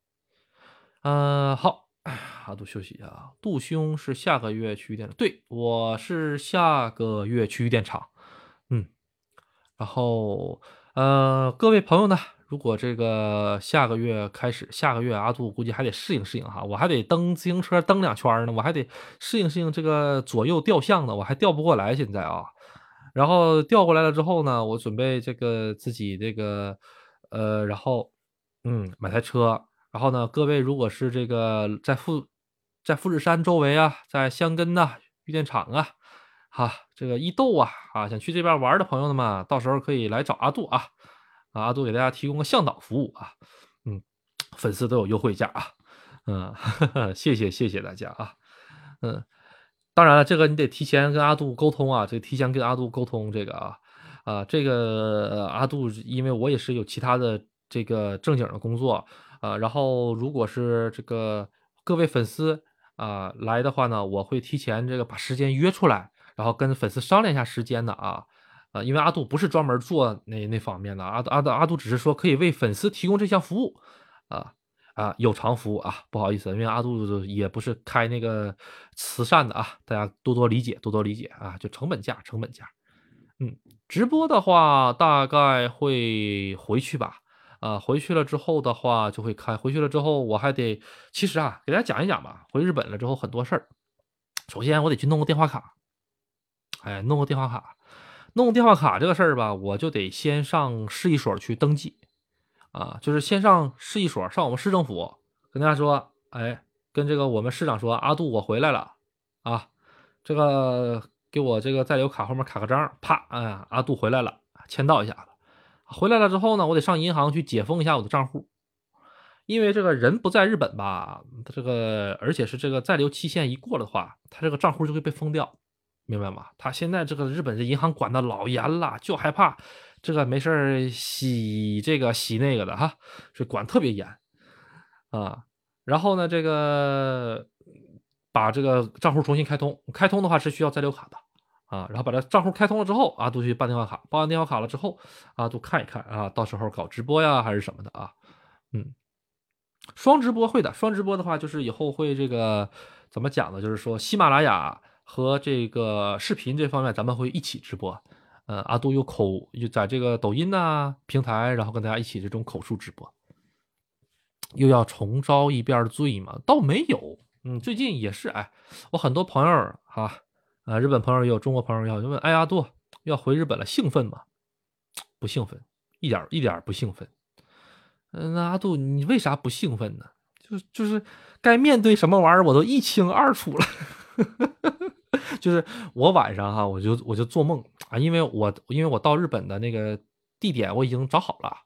Speaker 1: 嗯，好，阿杜休息一下啊。杜兄是下个月去电厂，对我是下个月去电厂。嗯，然后呃，各位朋友呢？如果这个下个月开始，下个月阿杜估计还得适应适应哈，我还得蹬自行车蹬两圈呢，我还得适应适应这个左右调向呢，我还调不过来现在啊。然后调过来了之后呢，我准备这个自己这个呃，然后嗯买台车。然后呢，各位如果是这个在富在富士山周围啊，在香根呐、玉电厂啊，哈，这个伊豆啊啊，想去这边玩的朋友们，到时候可以来找阿杜啊。阿杜给大家提供个向导服务啊，嗯，粉丝都有优惠价啊，嗯，呵 *laughs* 呵谢谢谢谢大家啊，嗯，当然了，这个你得提前跟阿杜沟通啊，这提前跟阿杜沟通这个啊，啊，这个阿杜，因为我也是有其他的这个正经的工作啊，然后如果是这个各位粉丝啊来的话呢，我会提前这个把时间约出来，然后跟粉丝商量一下时间的啊。啊，因为阿杜不是专门做那那方面的，阿阿杜阿杜只是说可以为粉丝提供这项服务，啊啊有偿服务啊，不好意思，因为阿杜也不是开那个慈善的啊，大家多多理解，多多理解啊，就成本价，成本价。嗯，直播的话大概会回去吧，啊，回去了之后的话就会开，回去了之后我还得，其实啊，给大家讲一讲吧，回日本了之后很多事儿，首先我得去弄个电话卡，哎，弄个电话卡。弄个电话卡这个事儿吧，我就得先上市一所去登记，啊，就是先上市一所，上我们市政府跟大家说，哎，跟这个我们市长说，阿杜我回来了，啊，这个给我这个在留卡后面卡个章，啪，哎，阿杜回来了，签到一下子。回来了之后呢，我得上银行去解封一下我的账户，因为这个人不在日本吧，这个而且是这个在留期限一过的话，他这个账户就会被封掉。明白吗？他现在这个日本的银行管的老严了，就害怕这个没事儿洗这个洗那个的哈，是管特别严啊。然后呢，这个把这个账户重新开通，开通的话是需要在留卡的啊。然后把这账户开通了之后啊，都去办电话卡，办完电话卡了之后啊，都看一看啊，到时候搞直播呀还是什么的啊，嗯，双直播会的，双直播的话就是以后会这个怎么讲呢？就是说喜马拉雅。和这个视频这方面，咱们会一起直播。呃，阿杜有口就在这个抖音呐平台，然后跟大家一起这种口述直播。又要重招一遍罪吗？倒没有。嗯，最近也是，哎，我很多朋友哈，啊，日本朋友也有，中国朋友也有，就问，哎，阿杜要回日本了，兴奋吗？不兴奋，一点一点不兴奋。嗯，那阿杜你为啥不兴奋呢？就就是该面对什么玩意儿，我都一清二楚了。*laughs* 就是我晚上哈，我就我就做梦啊，因为我因为我到日本的那个地点我已经找好了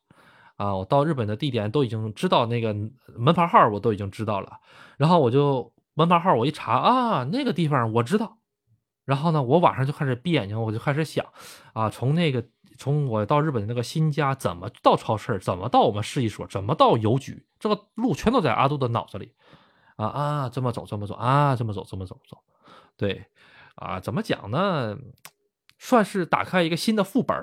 Speaker 1: 啊，我到日本的地点都已经知道那个门牌号我都已经知道了，然后我就门牌号我一查啊，那个地方我知道，然后呢，我晚上就开始闭眼睛，我就开始想啊，从那个从我到日本的那个新家怎么到超市，怎么到我们市一所，怎么到邮局，这个路全都在阿杜的脑子里。啊啊，这么走，这么走啊，这么走，这么走走，对，啊，怎么讲呢？算是打开一个新的副本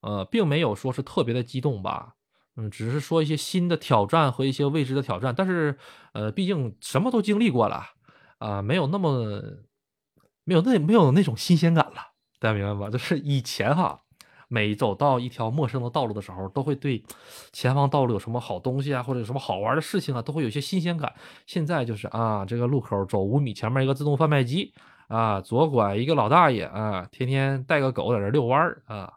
Speaker 1: 呃，并没有说是特别的激动吧，嗯，只是说一些新的挑战和一些未知的挑战，但是，呃，毕竟什么都经历过了，啊，没有那么，没有那没有那种新鲜感了，大家明白吧？就是以前哈。每走到一条陌生的道路的时候，都会对前方道路有什么好东西啊，或者有什么好玩的事情啊，都会有些新鲜感。现在就是啊，这个路口走五米，前面一个自动贩卖机啊，左拐一个老大爷啊，天天带个狗在这遛弯儿啊，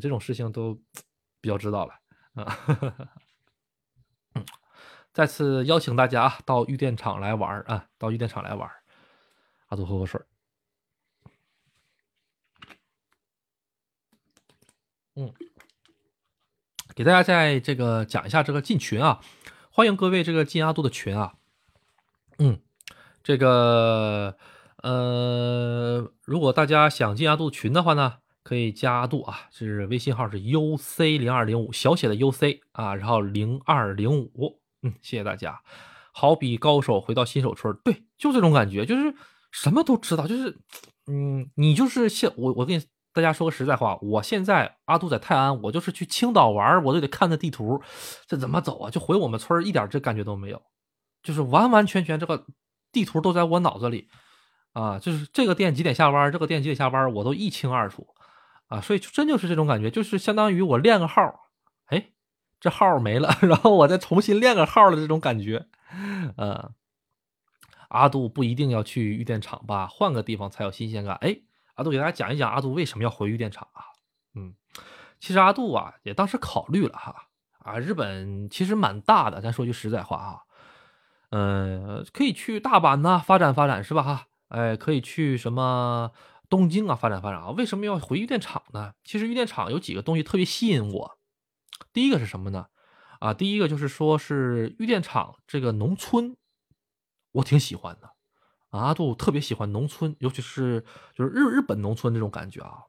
Speaker 1: 这种事情都比较知道了啊。*laughs* 再次邀请大家到玉电厂来玩啊，到玉电厂来玩阿杜喝口水。嗯，给大家在这个讲一下这个进群啊，欢迎各位这个进阿杜的群啊。嗯，这个呃，如果大家想进阿杜群的话呢，可以加阿杜啊，就是微信号是 uc 零二零五小写的 uc 啊，然后零二零五。嗯，谢谢大家。好比高手回到新手村，对，就这种感觉，就是什么都知道，就是嗯，你就是像我我跟你。大家说个实在话，我现在阿杜在泰安，我就是去青岛玩，我都得看那地图，这怎么走啊？就回我们村一点这感觉都没有，就是完完全全这个地图都在我脑子里啊，就是这个店几点下班，这个店几点下班，我都一清二楚啊，所以就真就是这种感觉，就是相当于我练个号，哎，这号没了，*laughs* 然后我再重新练个号的这种感觉，呃，阿杜不一定要去玉电厂吧，换个地方才有新鲜感，哎。阿杜给大家讲一讲阿杜为什么要回玉电厂啊？嗯，其实阿杜啊也当时考虑了哈啊，日本其实蛮大的，咱说句实在话啊，嗯，可以去大阪呐发展发展是吧哈？哎，可以去什么东京啊发展发展啊？为什么要回玉电厂呢？其实玉电厂有几个东西特别吸引我，第一个是什么呢？啊，第一个就是说是玉电厂这个农村，我挺喜欢的。阿杜特别喜欢农村，尤其是就是日日本农村那种感觉啊。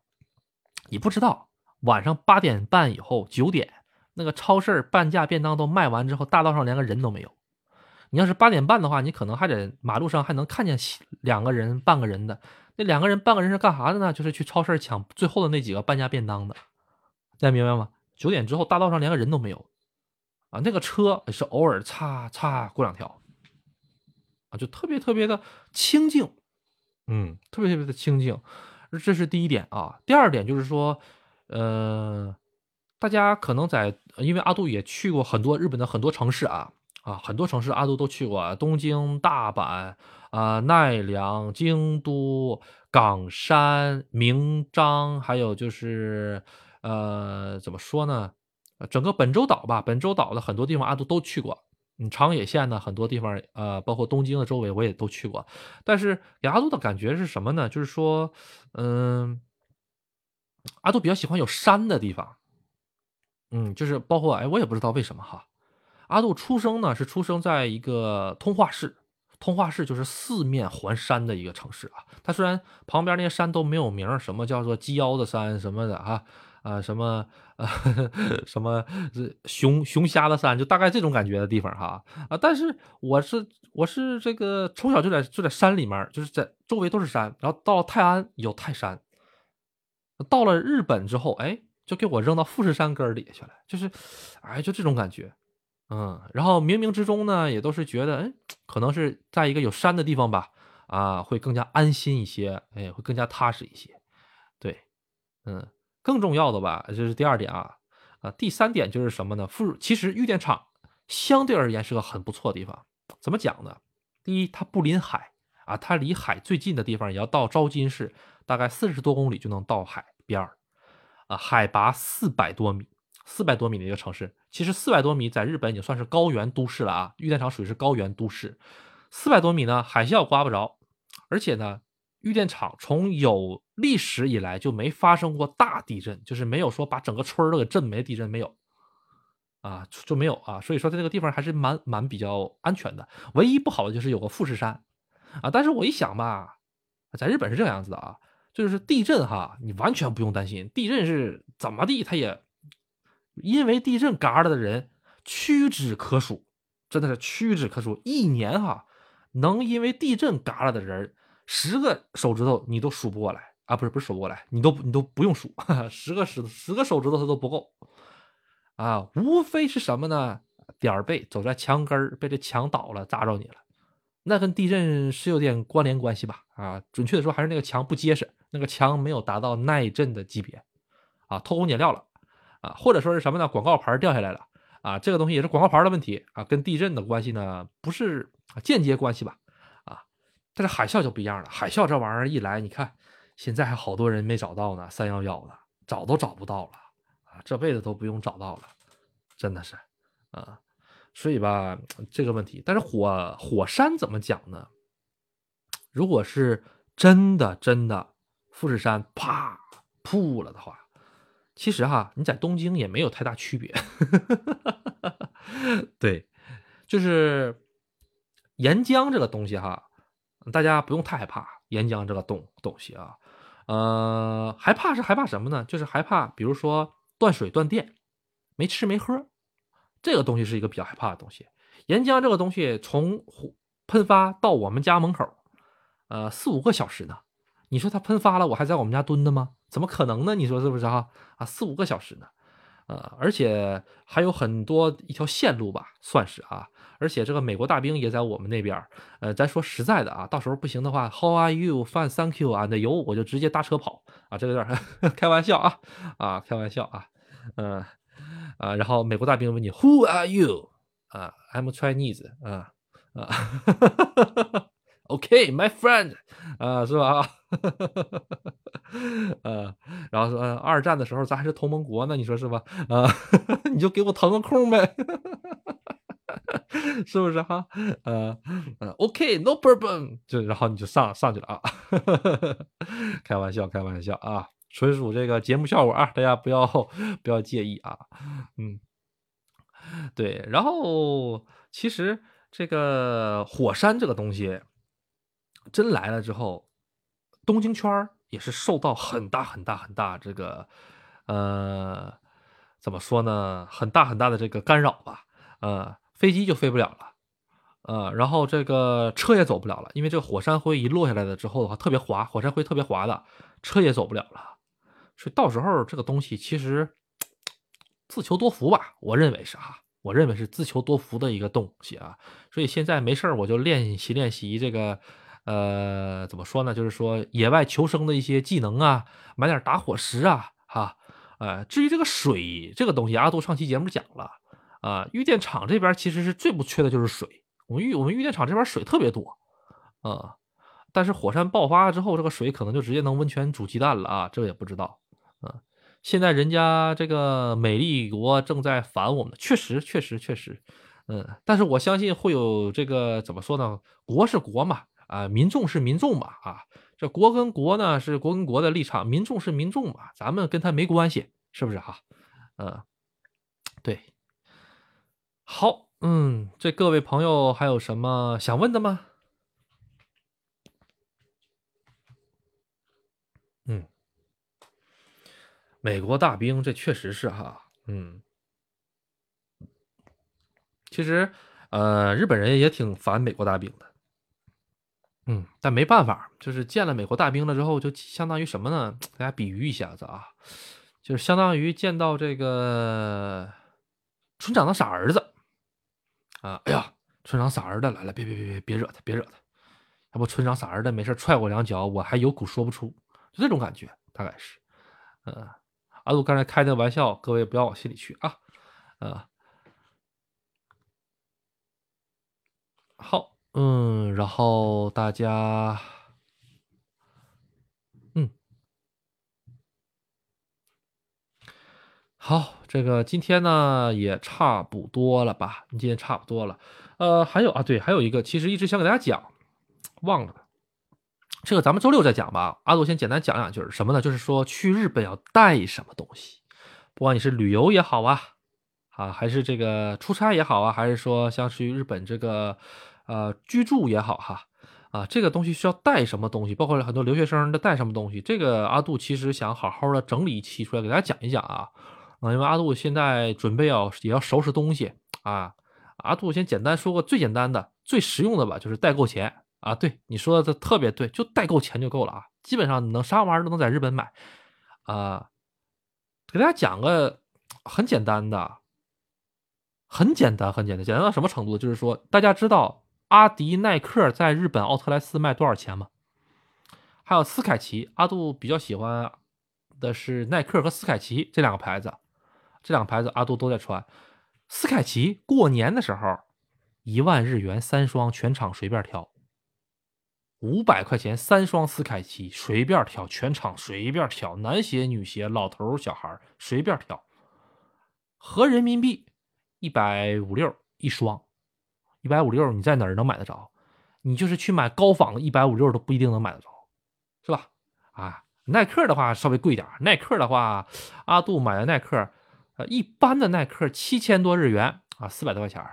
Speaker 1: 你不知道，晚上八点半以后九点，那个超市半价便当都卖完之后，大道上连个人都没有。你要是八点半的话，你可能还得马路上还能看见两个人、半个人的。那两个人、半个人是干啥的呢？就是去超市抢最后的那几个半价便当的。大家明白吗？九点之后，大道上连个人都没有啊。那个车也是偶尔擦擦过两条。就特别特别的清静，嗯，特别特别的清静，这是第一点啊。第二点就是说，呃，大家可能在，因为阿杜也去过很多日本的很多城市啊，啊，很多城市阿杜都去过，东京、大阪啊、奈良、京都、冈山、名张，还有就是，呃，怎么说呢？整个本州岛吧，本州岛的很多地方阿杜都去过。嗯，长野县呢，很多地方，呃，包括东京的周围，我也都去过。但是给阿杜的感觉是什么呢？就是说，嗯，阿杜比较喜欢有山的地方。嗯，就是包括，哎，我也不知道为什么哈。阿杜出生呢，是出生在一个通化市，通化市就是四面环山的一个城市啊。它虽然旁边那些山都没有名，什么叫做鸡腰子山什么的哈。啊，什么呃，*laughs* 什么熊熊瞎子山，就大概这种感觉的地方哈啊！但是我是我是这个从小就在就在山里面，就是在周围都是山，然后到了泰安有泰山，到了日本之后，哎，就给我扔到富士山根儿底下去了，就是哎，就这种感觉，嗯，然后冥冥之中呢，也都是觉得，哎，可能是在一个有山的地方吧，啊，会更加安心一些，哎，会更加踏实一些，对，嗯。更重要的吧，这是第二点啊，啊，第三点就是什么呢？富其实玉电厂相对而言是个很不错的地方。怎么讲呢？第一，它不临海啊，它离海最近的地方也要到昭金市，大概四十多公里就能到海边儿，啊，海拔四百多米，四百多米的一个城市。其实四百多米在日本已经算是高原都市了啊，玉电厂属于是高原都市，四百多米呢，海啸刮不着，而且呢。玉电厂从有历史以来就没发生过大地震，就是没有说把整个村都给震没地震没有，啊就没有啊，所以说在这个地方还是蛮蛮比较安全的。唯一不好的就是有个富士山，啊，但是我一想吧，在日本是这个样子的啊，就是地震哈，你完全不用担心，地震是怎么地，它也因为地震嘎了的人屈指可数，真的是屈指可数，一年哈能因为地震嘎了的人。十个手指头你都数不过来啊！不是不是数不过来，你都你都不用数，十个十十个手指头它都不够啊！无非是什么呢？点儿背走在墙根儿，被这墙倒了砸着你了，那跟地震是有点关联关系吧？啊，准确的说还是那个墙不结实，那个墙没有达到耐震的级别啊，偷工减料了啊，或者说是什么呢？广告牌掉下来了啊，这个东西也是广告牌的问题啊，跟地震的关系呢不是间接关系吧？啊但是海啸就不一样了，海啸这玩意儿一来，你看现在还好多人没找到呢，三幺幺的找都找不到了啊，这辈子都不用找到了，真的是啊，所以吧这个问题，但是火火山怎么讲呢？如果是真的真的富士山啪扑了的话，其实哈你在东京也没有太大区别。*laughs* 对，就是岩浆这个东西哈，大家不用太害怕岩浆这个东东西啊。呃，害怕是害怕什么呢？就是害怕，比如说断水断电，没吃没喝，这个东西是一个比较害怕的东西。岩浆这个东西从喷发到我们家门口，呃，四五个小时呢。你说它喷发了，我还在我们家蹲着吗？怎么可能呢？你说是不是哈？啊，四五个小时呢，呃，而且还有很多一条线路吧，算是啊。而且这个美国大兵也在我们那边呃，咱说实在的啊，到时候不行的话，How are you? Fine, thank you 啊，那有我就直接搭车跑啊，这个有点 *laughs* 开玩笑啊啊，开玩笑啊，嗯啊，然后美国大兵问你 Who are you? 啊，I'm Chinese 啊啊 *laughs*，OK, my friend 啊，是吧？*laughs* 呃，然后说二战的时候咱还是同盟国呢，你说是吧？啊，*laughs* 你就给我腾个空呗。*laughs* 是不是哈？呃，OK，no problem，就然后你就上上去了啊，开玩笑，开玩笑啊，纯属这个节目效果啊，大家不要不要介意啊，嗯，对，然后其实这个火山这个东西真来了之后，东京圈也是受到很大很大很大这个呃怎么说呢，很大很大的这个干扰吧，呃。飞机就飞不了了，呃，然后这个车也走不了了，因为这个火山灰一落下来了之后的话，特别滑，火山灰特别滑的，车也走不了了。所以到时候这个东西其实自求多福吧，我认为是哈，我认为是自求多福的一个东西啊。所以现在没事我就练习练习这个，呃，怎么说呢？就是说野外求生的一些技能啊，买点打火石啊，哈，呃，至于这个水这个东西，阿杜上期节目讲了。啊，玉电厂这边其实是最不缺的就是水。我们玉我们玉电厂这边水特别多，啊，但是火山爆发之后，这个水可能就直接能温泉煮鸡蛋了啊，这个也不知道。啊，现在人家这个美丽国正在烦我们，确实确实确实，嗯，但是我相信会有这个怎么说呢？国是国嘛，啊，民众是民众嘛，啊，这国跟国呢是国跟国的立场，民众是民众嘛，咱们跟他没关系，是不是哈？嗯，对。好，嗯，这各位朋友还有什么想问的吗？嗯，美国大兵，这确实是哈，嗯，其实，呃，日本人也挺烦美国大兵的，嗯，但没办法，就是见了美国大兵了之后，就相当于什么呢？大家比喻一下子啊，就是相当于见到这个村长的傻儿子。啊！哎呀，村长傻儿子来了，别别别别别惹他，别惹他，要不村长傻儿子没事踹我两脚，我还有苦说不出，就这种感觉，大概是。嗯，阿杜刚才开的玩笑，各位不要往心里去啊。啊，好，嗯，然后大家，嗯，好。这个今天呢也差不多了吧？今天差不多了。呃，还有啊，对，还有一个，其实一直想给大家讲，忘了。这个咱们周六再讲吧。阿杜先简单讲两句什么呢？就是说去日本要带什么东西，不管你是旅游也好啊，啊，还是这个出差也好啊，还是说像去日本这个呃居住也好哈，啊，这个东西需要带什么东西，包括很多留学生的带什么东西，这个阿杜其实想好好的整理一期出来给大家讲一讲啊。啊，因为阿杜现在准备要也要收拾东西啊，阿杜先简单说个最简单的、最实用的吧，就是代购钱啊。对你说的特别对，就代购钱就够了啊。基本上能啥玩意儿都能在日本买啊。给大家讲个很简单的，很简单，很简单，简单到什么程度？就是说，大家知道阿迪耐克在日本奥特莱斯卖多少钱吗？还有斯凯奇，阿杜比较喜欢的是耐克和斯凯奇这两个牌子。这两个牌子阿杜都在穿，斯凯奇过年的时候一万日元三双，全场随便挑。五百块钱三双斯凯奇，随便挑，全场随便挑，男鞋、女鞋、老头、小孩随便挑。合人民币一百五六一双，一百五六你在哪儿能买得着？你就是去买高仿的，一百五六都不一定能买得着。是吧？啊，耐克的话稍微贵点耐克的话，阿杜买的耐克，呃，一般的耐克七千多日元啊，四百多块钱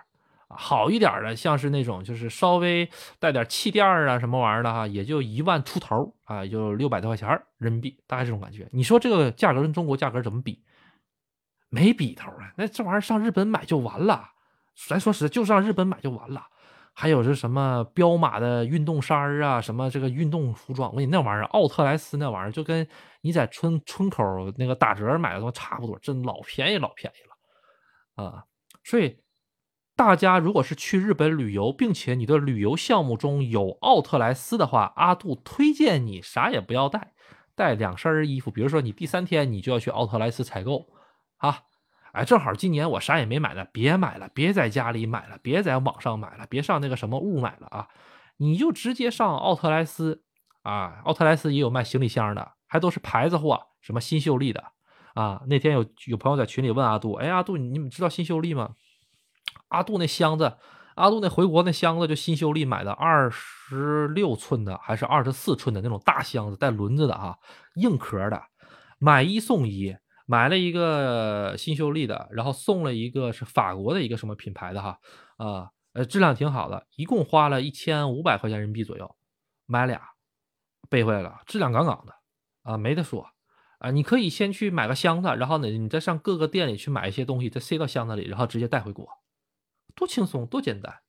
Speaker 1: 好一点的，像是那种就是稍微带点气垫啊什么玩意儿的哈，也就一万出头啊，也就六百多块钱人民币，大概这种感觉。你说这个价格跟中国价格怎么比？没比头啊！那这玩意儿上日本买就完了。咱说实在，就上日本买就完了。还有是什么彪马的运动衫啊，什么这个运动服装，我跟你那玩意儿，奥特莱斯那玩意儿，就跟你在村村口那个打折买的都差不多，真老便宜老便宜了啊！所以。大家如果是去日本旅游，并且你的旅游项目中有奥特莱斯的话，阿杜推荐你啥也不要带，带两身衣服。比如说你第三天你就要去奥特莱斯采购，啊，哎，正好今年我啥也没买呢，别买了，别在家里买了，别在网上买了，别上那个什么物买了啊，你就直接上奥特莱斯啊，奥特莱斯也有卖行李箱的，还都是牌子货，什么新秀丽的啊。那天有有朋友在群里问阿杜，哎，阿杜，你们知道新秀丽吗？阿杜那箱子，阿杜那回国那箱子就新秀丽买的二十六寸的还是二十四寸的那种大箱子带轮子的啊，硬壳的，买一送一，买了一个新秀丽的，然后送了一个是法国的一个什么品牌的哈啊呃质量挺好的，一共花了一千五百块钱人民币左右，买俩背回来了，质量杠杠的啊没得说啊，你可以先去买个箱子，然后呢你再上各个店里去买一些东西，再塞到箱子里，然后直接带回国。多轻松，多简单，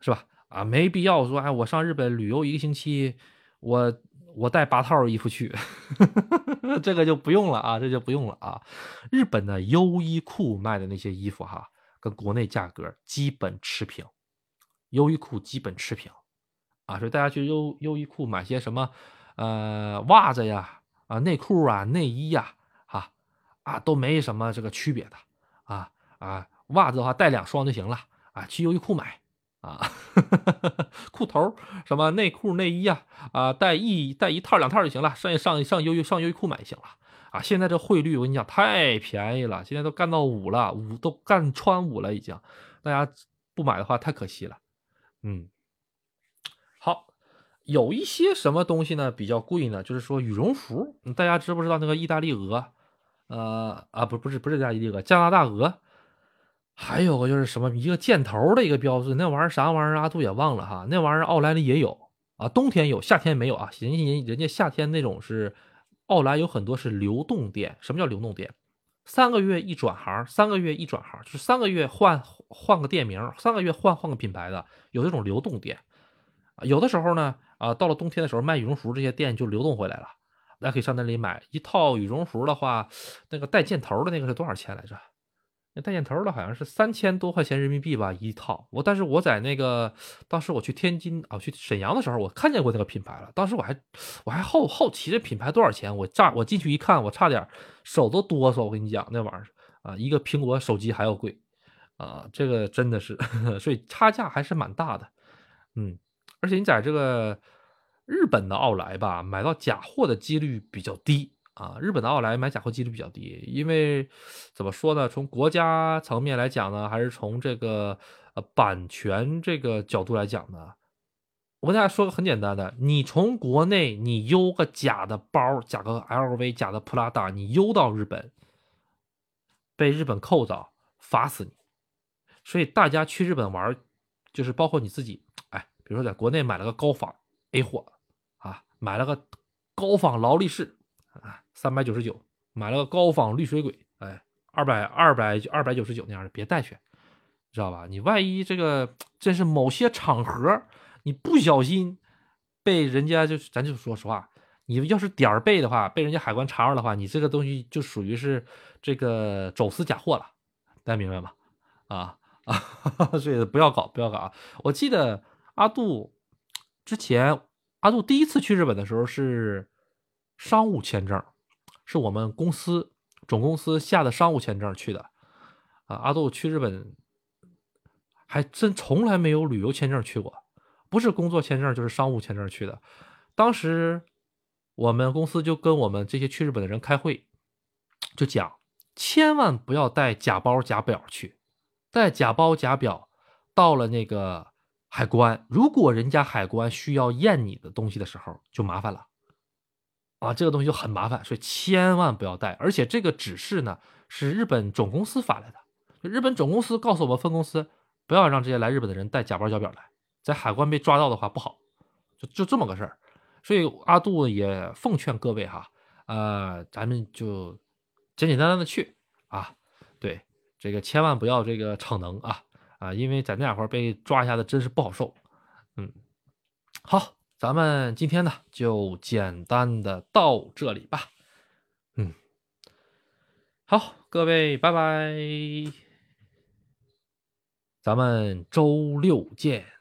Speaker 1: 是吧？啊，没必要说，哎，我上日本旅游一个星期，我我带八套衣服去，*laughs* 这个就不用了啊，这就不用了啊。日本的优衣库卖的那些衣服哈，跟国内价格基本持平，优衣库基本持平，啊，所以大家去优优衣库买些什么，呃，袜子呀，啊，内裤啊，内衣呀，啊啊，都没什么这个区别的，啊啊，袜子的话带两双就行了。啊，去优衣库买啊，*laughs* 裤头什么内裤内衣啊，啊带一带一套两套就行了，上上上优衣上优衣库买就行了啊。现在这汇率我跟你讲太便宜了，现在都干到五了，五都干穿五了已经，大家不买的话太可惜了。嗯，好，有一些什么东西呢比较贵呢？就是说羽绒服，大家知不知道那个意大利鹅？呃啊不不是不是意大利鹅，加拿大鹅。还有个就是什么一个箭头的一个标志，那玩意儿啥玩意儿？阿杜也忘了哈。那玩意儿奥莱里也有啊，冬天有，夏天没有啊。人家人家夏天那种是奥莱有很多是流动店。什么叫流动店？三个月一转行，三个月一转行，就是三个月换换个店名，三个月换换个品牌的，有这种流动店。有的时候呢，啊，到了冬天的时候卖羽绒服这些店就流动回来了，大家可以上那里买一套羽绒服的话，那个带箭头的那个是多少钱来着？带箭头的好像是三千多块钱人民币吧一套，我但是我在那个当时我去天津啊去沈阳的时候，我看见过那个品牌了。当时我还我还好好奇这品牌多少钱，我炸我进去一看，我差点手都哆嗦。我跟你讲那玩意儿啊，一个苹果手机还要贵啊，这个真的是，*laughs* 所以差价还是蛮大的。嗯，而且你在这个日本的奥莱吧，买到假货的几率比较低。啊，日本的奥莱买假货几率比较低，因为怎么说呢？从国家层面来讲呢，还是从这个呃版权这个角度来讲呢？我跟大家说个很简单的，你从国内你邮个假的包，假个 LV，假的普拉达，你邮到日本，被日本扣着，罚死你。所以大家去日本玩，就是包括你自己，哎，比如说在国内买了个高仿 A 货啊，买了个高仿劳力士。啊，三百九十九买了个高仿绿水鬼，哎，二百二百二百九十九那样的，别带去，知道吧？你万一这个真是某些场合，你不小心被人家就咱就说实话，你要是点儿背的话，被人家海关查着的话，你这个东西就属于是这个走私假货了，大家明白吗？啊啊，*laughs* 所以不要搞，不要搞啊。我记得阿杜之前，阿杜第一次去日本的时候是。商务签证是我们公司总公司下的商务签证去的啊。阿杜去日本还真从来没有旅游签证去过，不是工作签证就是商务签证去的。当时我们公司就跟我们这些去日本的人开会，就讲千万不要带假包假表去，带假包假表到了那个海关，如果人家海关需要验你的东西的时候，就麻烦了。啊，这个东西就很麻烦，所以千万不要带。而且这个指示呢是日本总公司发来的，日本总公司告诉我们分公司不要让这些来日本的人带假包假表来，在海关被抓到的话不好，就就这么个事儿。所以阿杜也奉劝各位哈，呃，咱们就简简单单的去啊，对，这个千万不要这个逞能啊啊，因为在那会儿被抓一下子真是不好受。嗯，好。咱们今天呢，就简单的到这里吧。嗯，好，各位，拜拜，咱们周六见。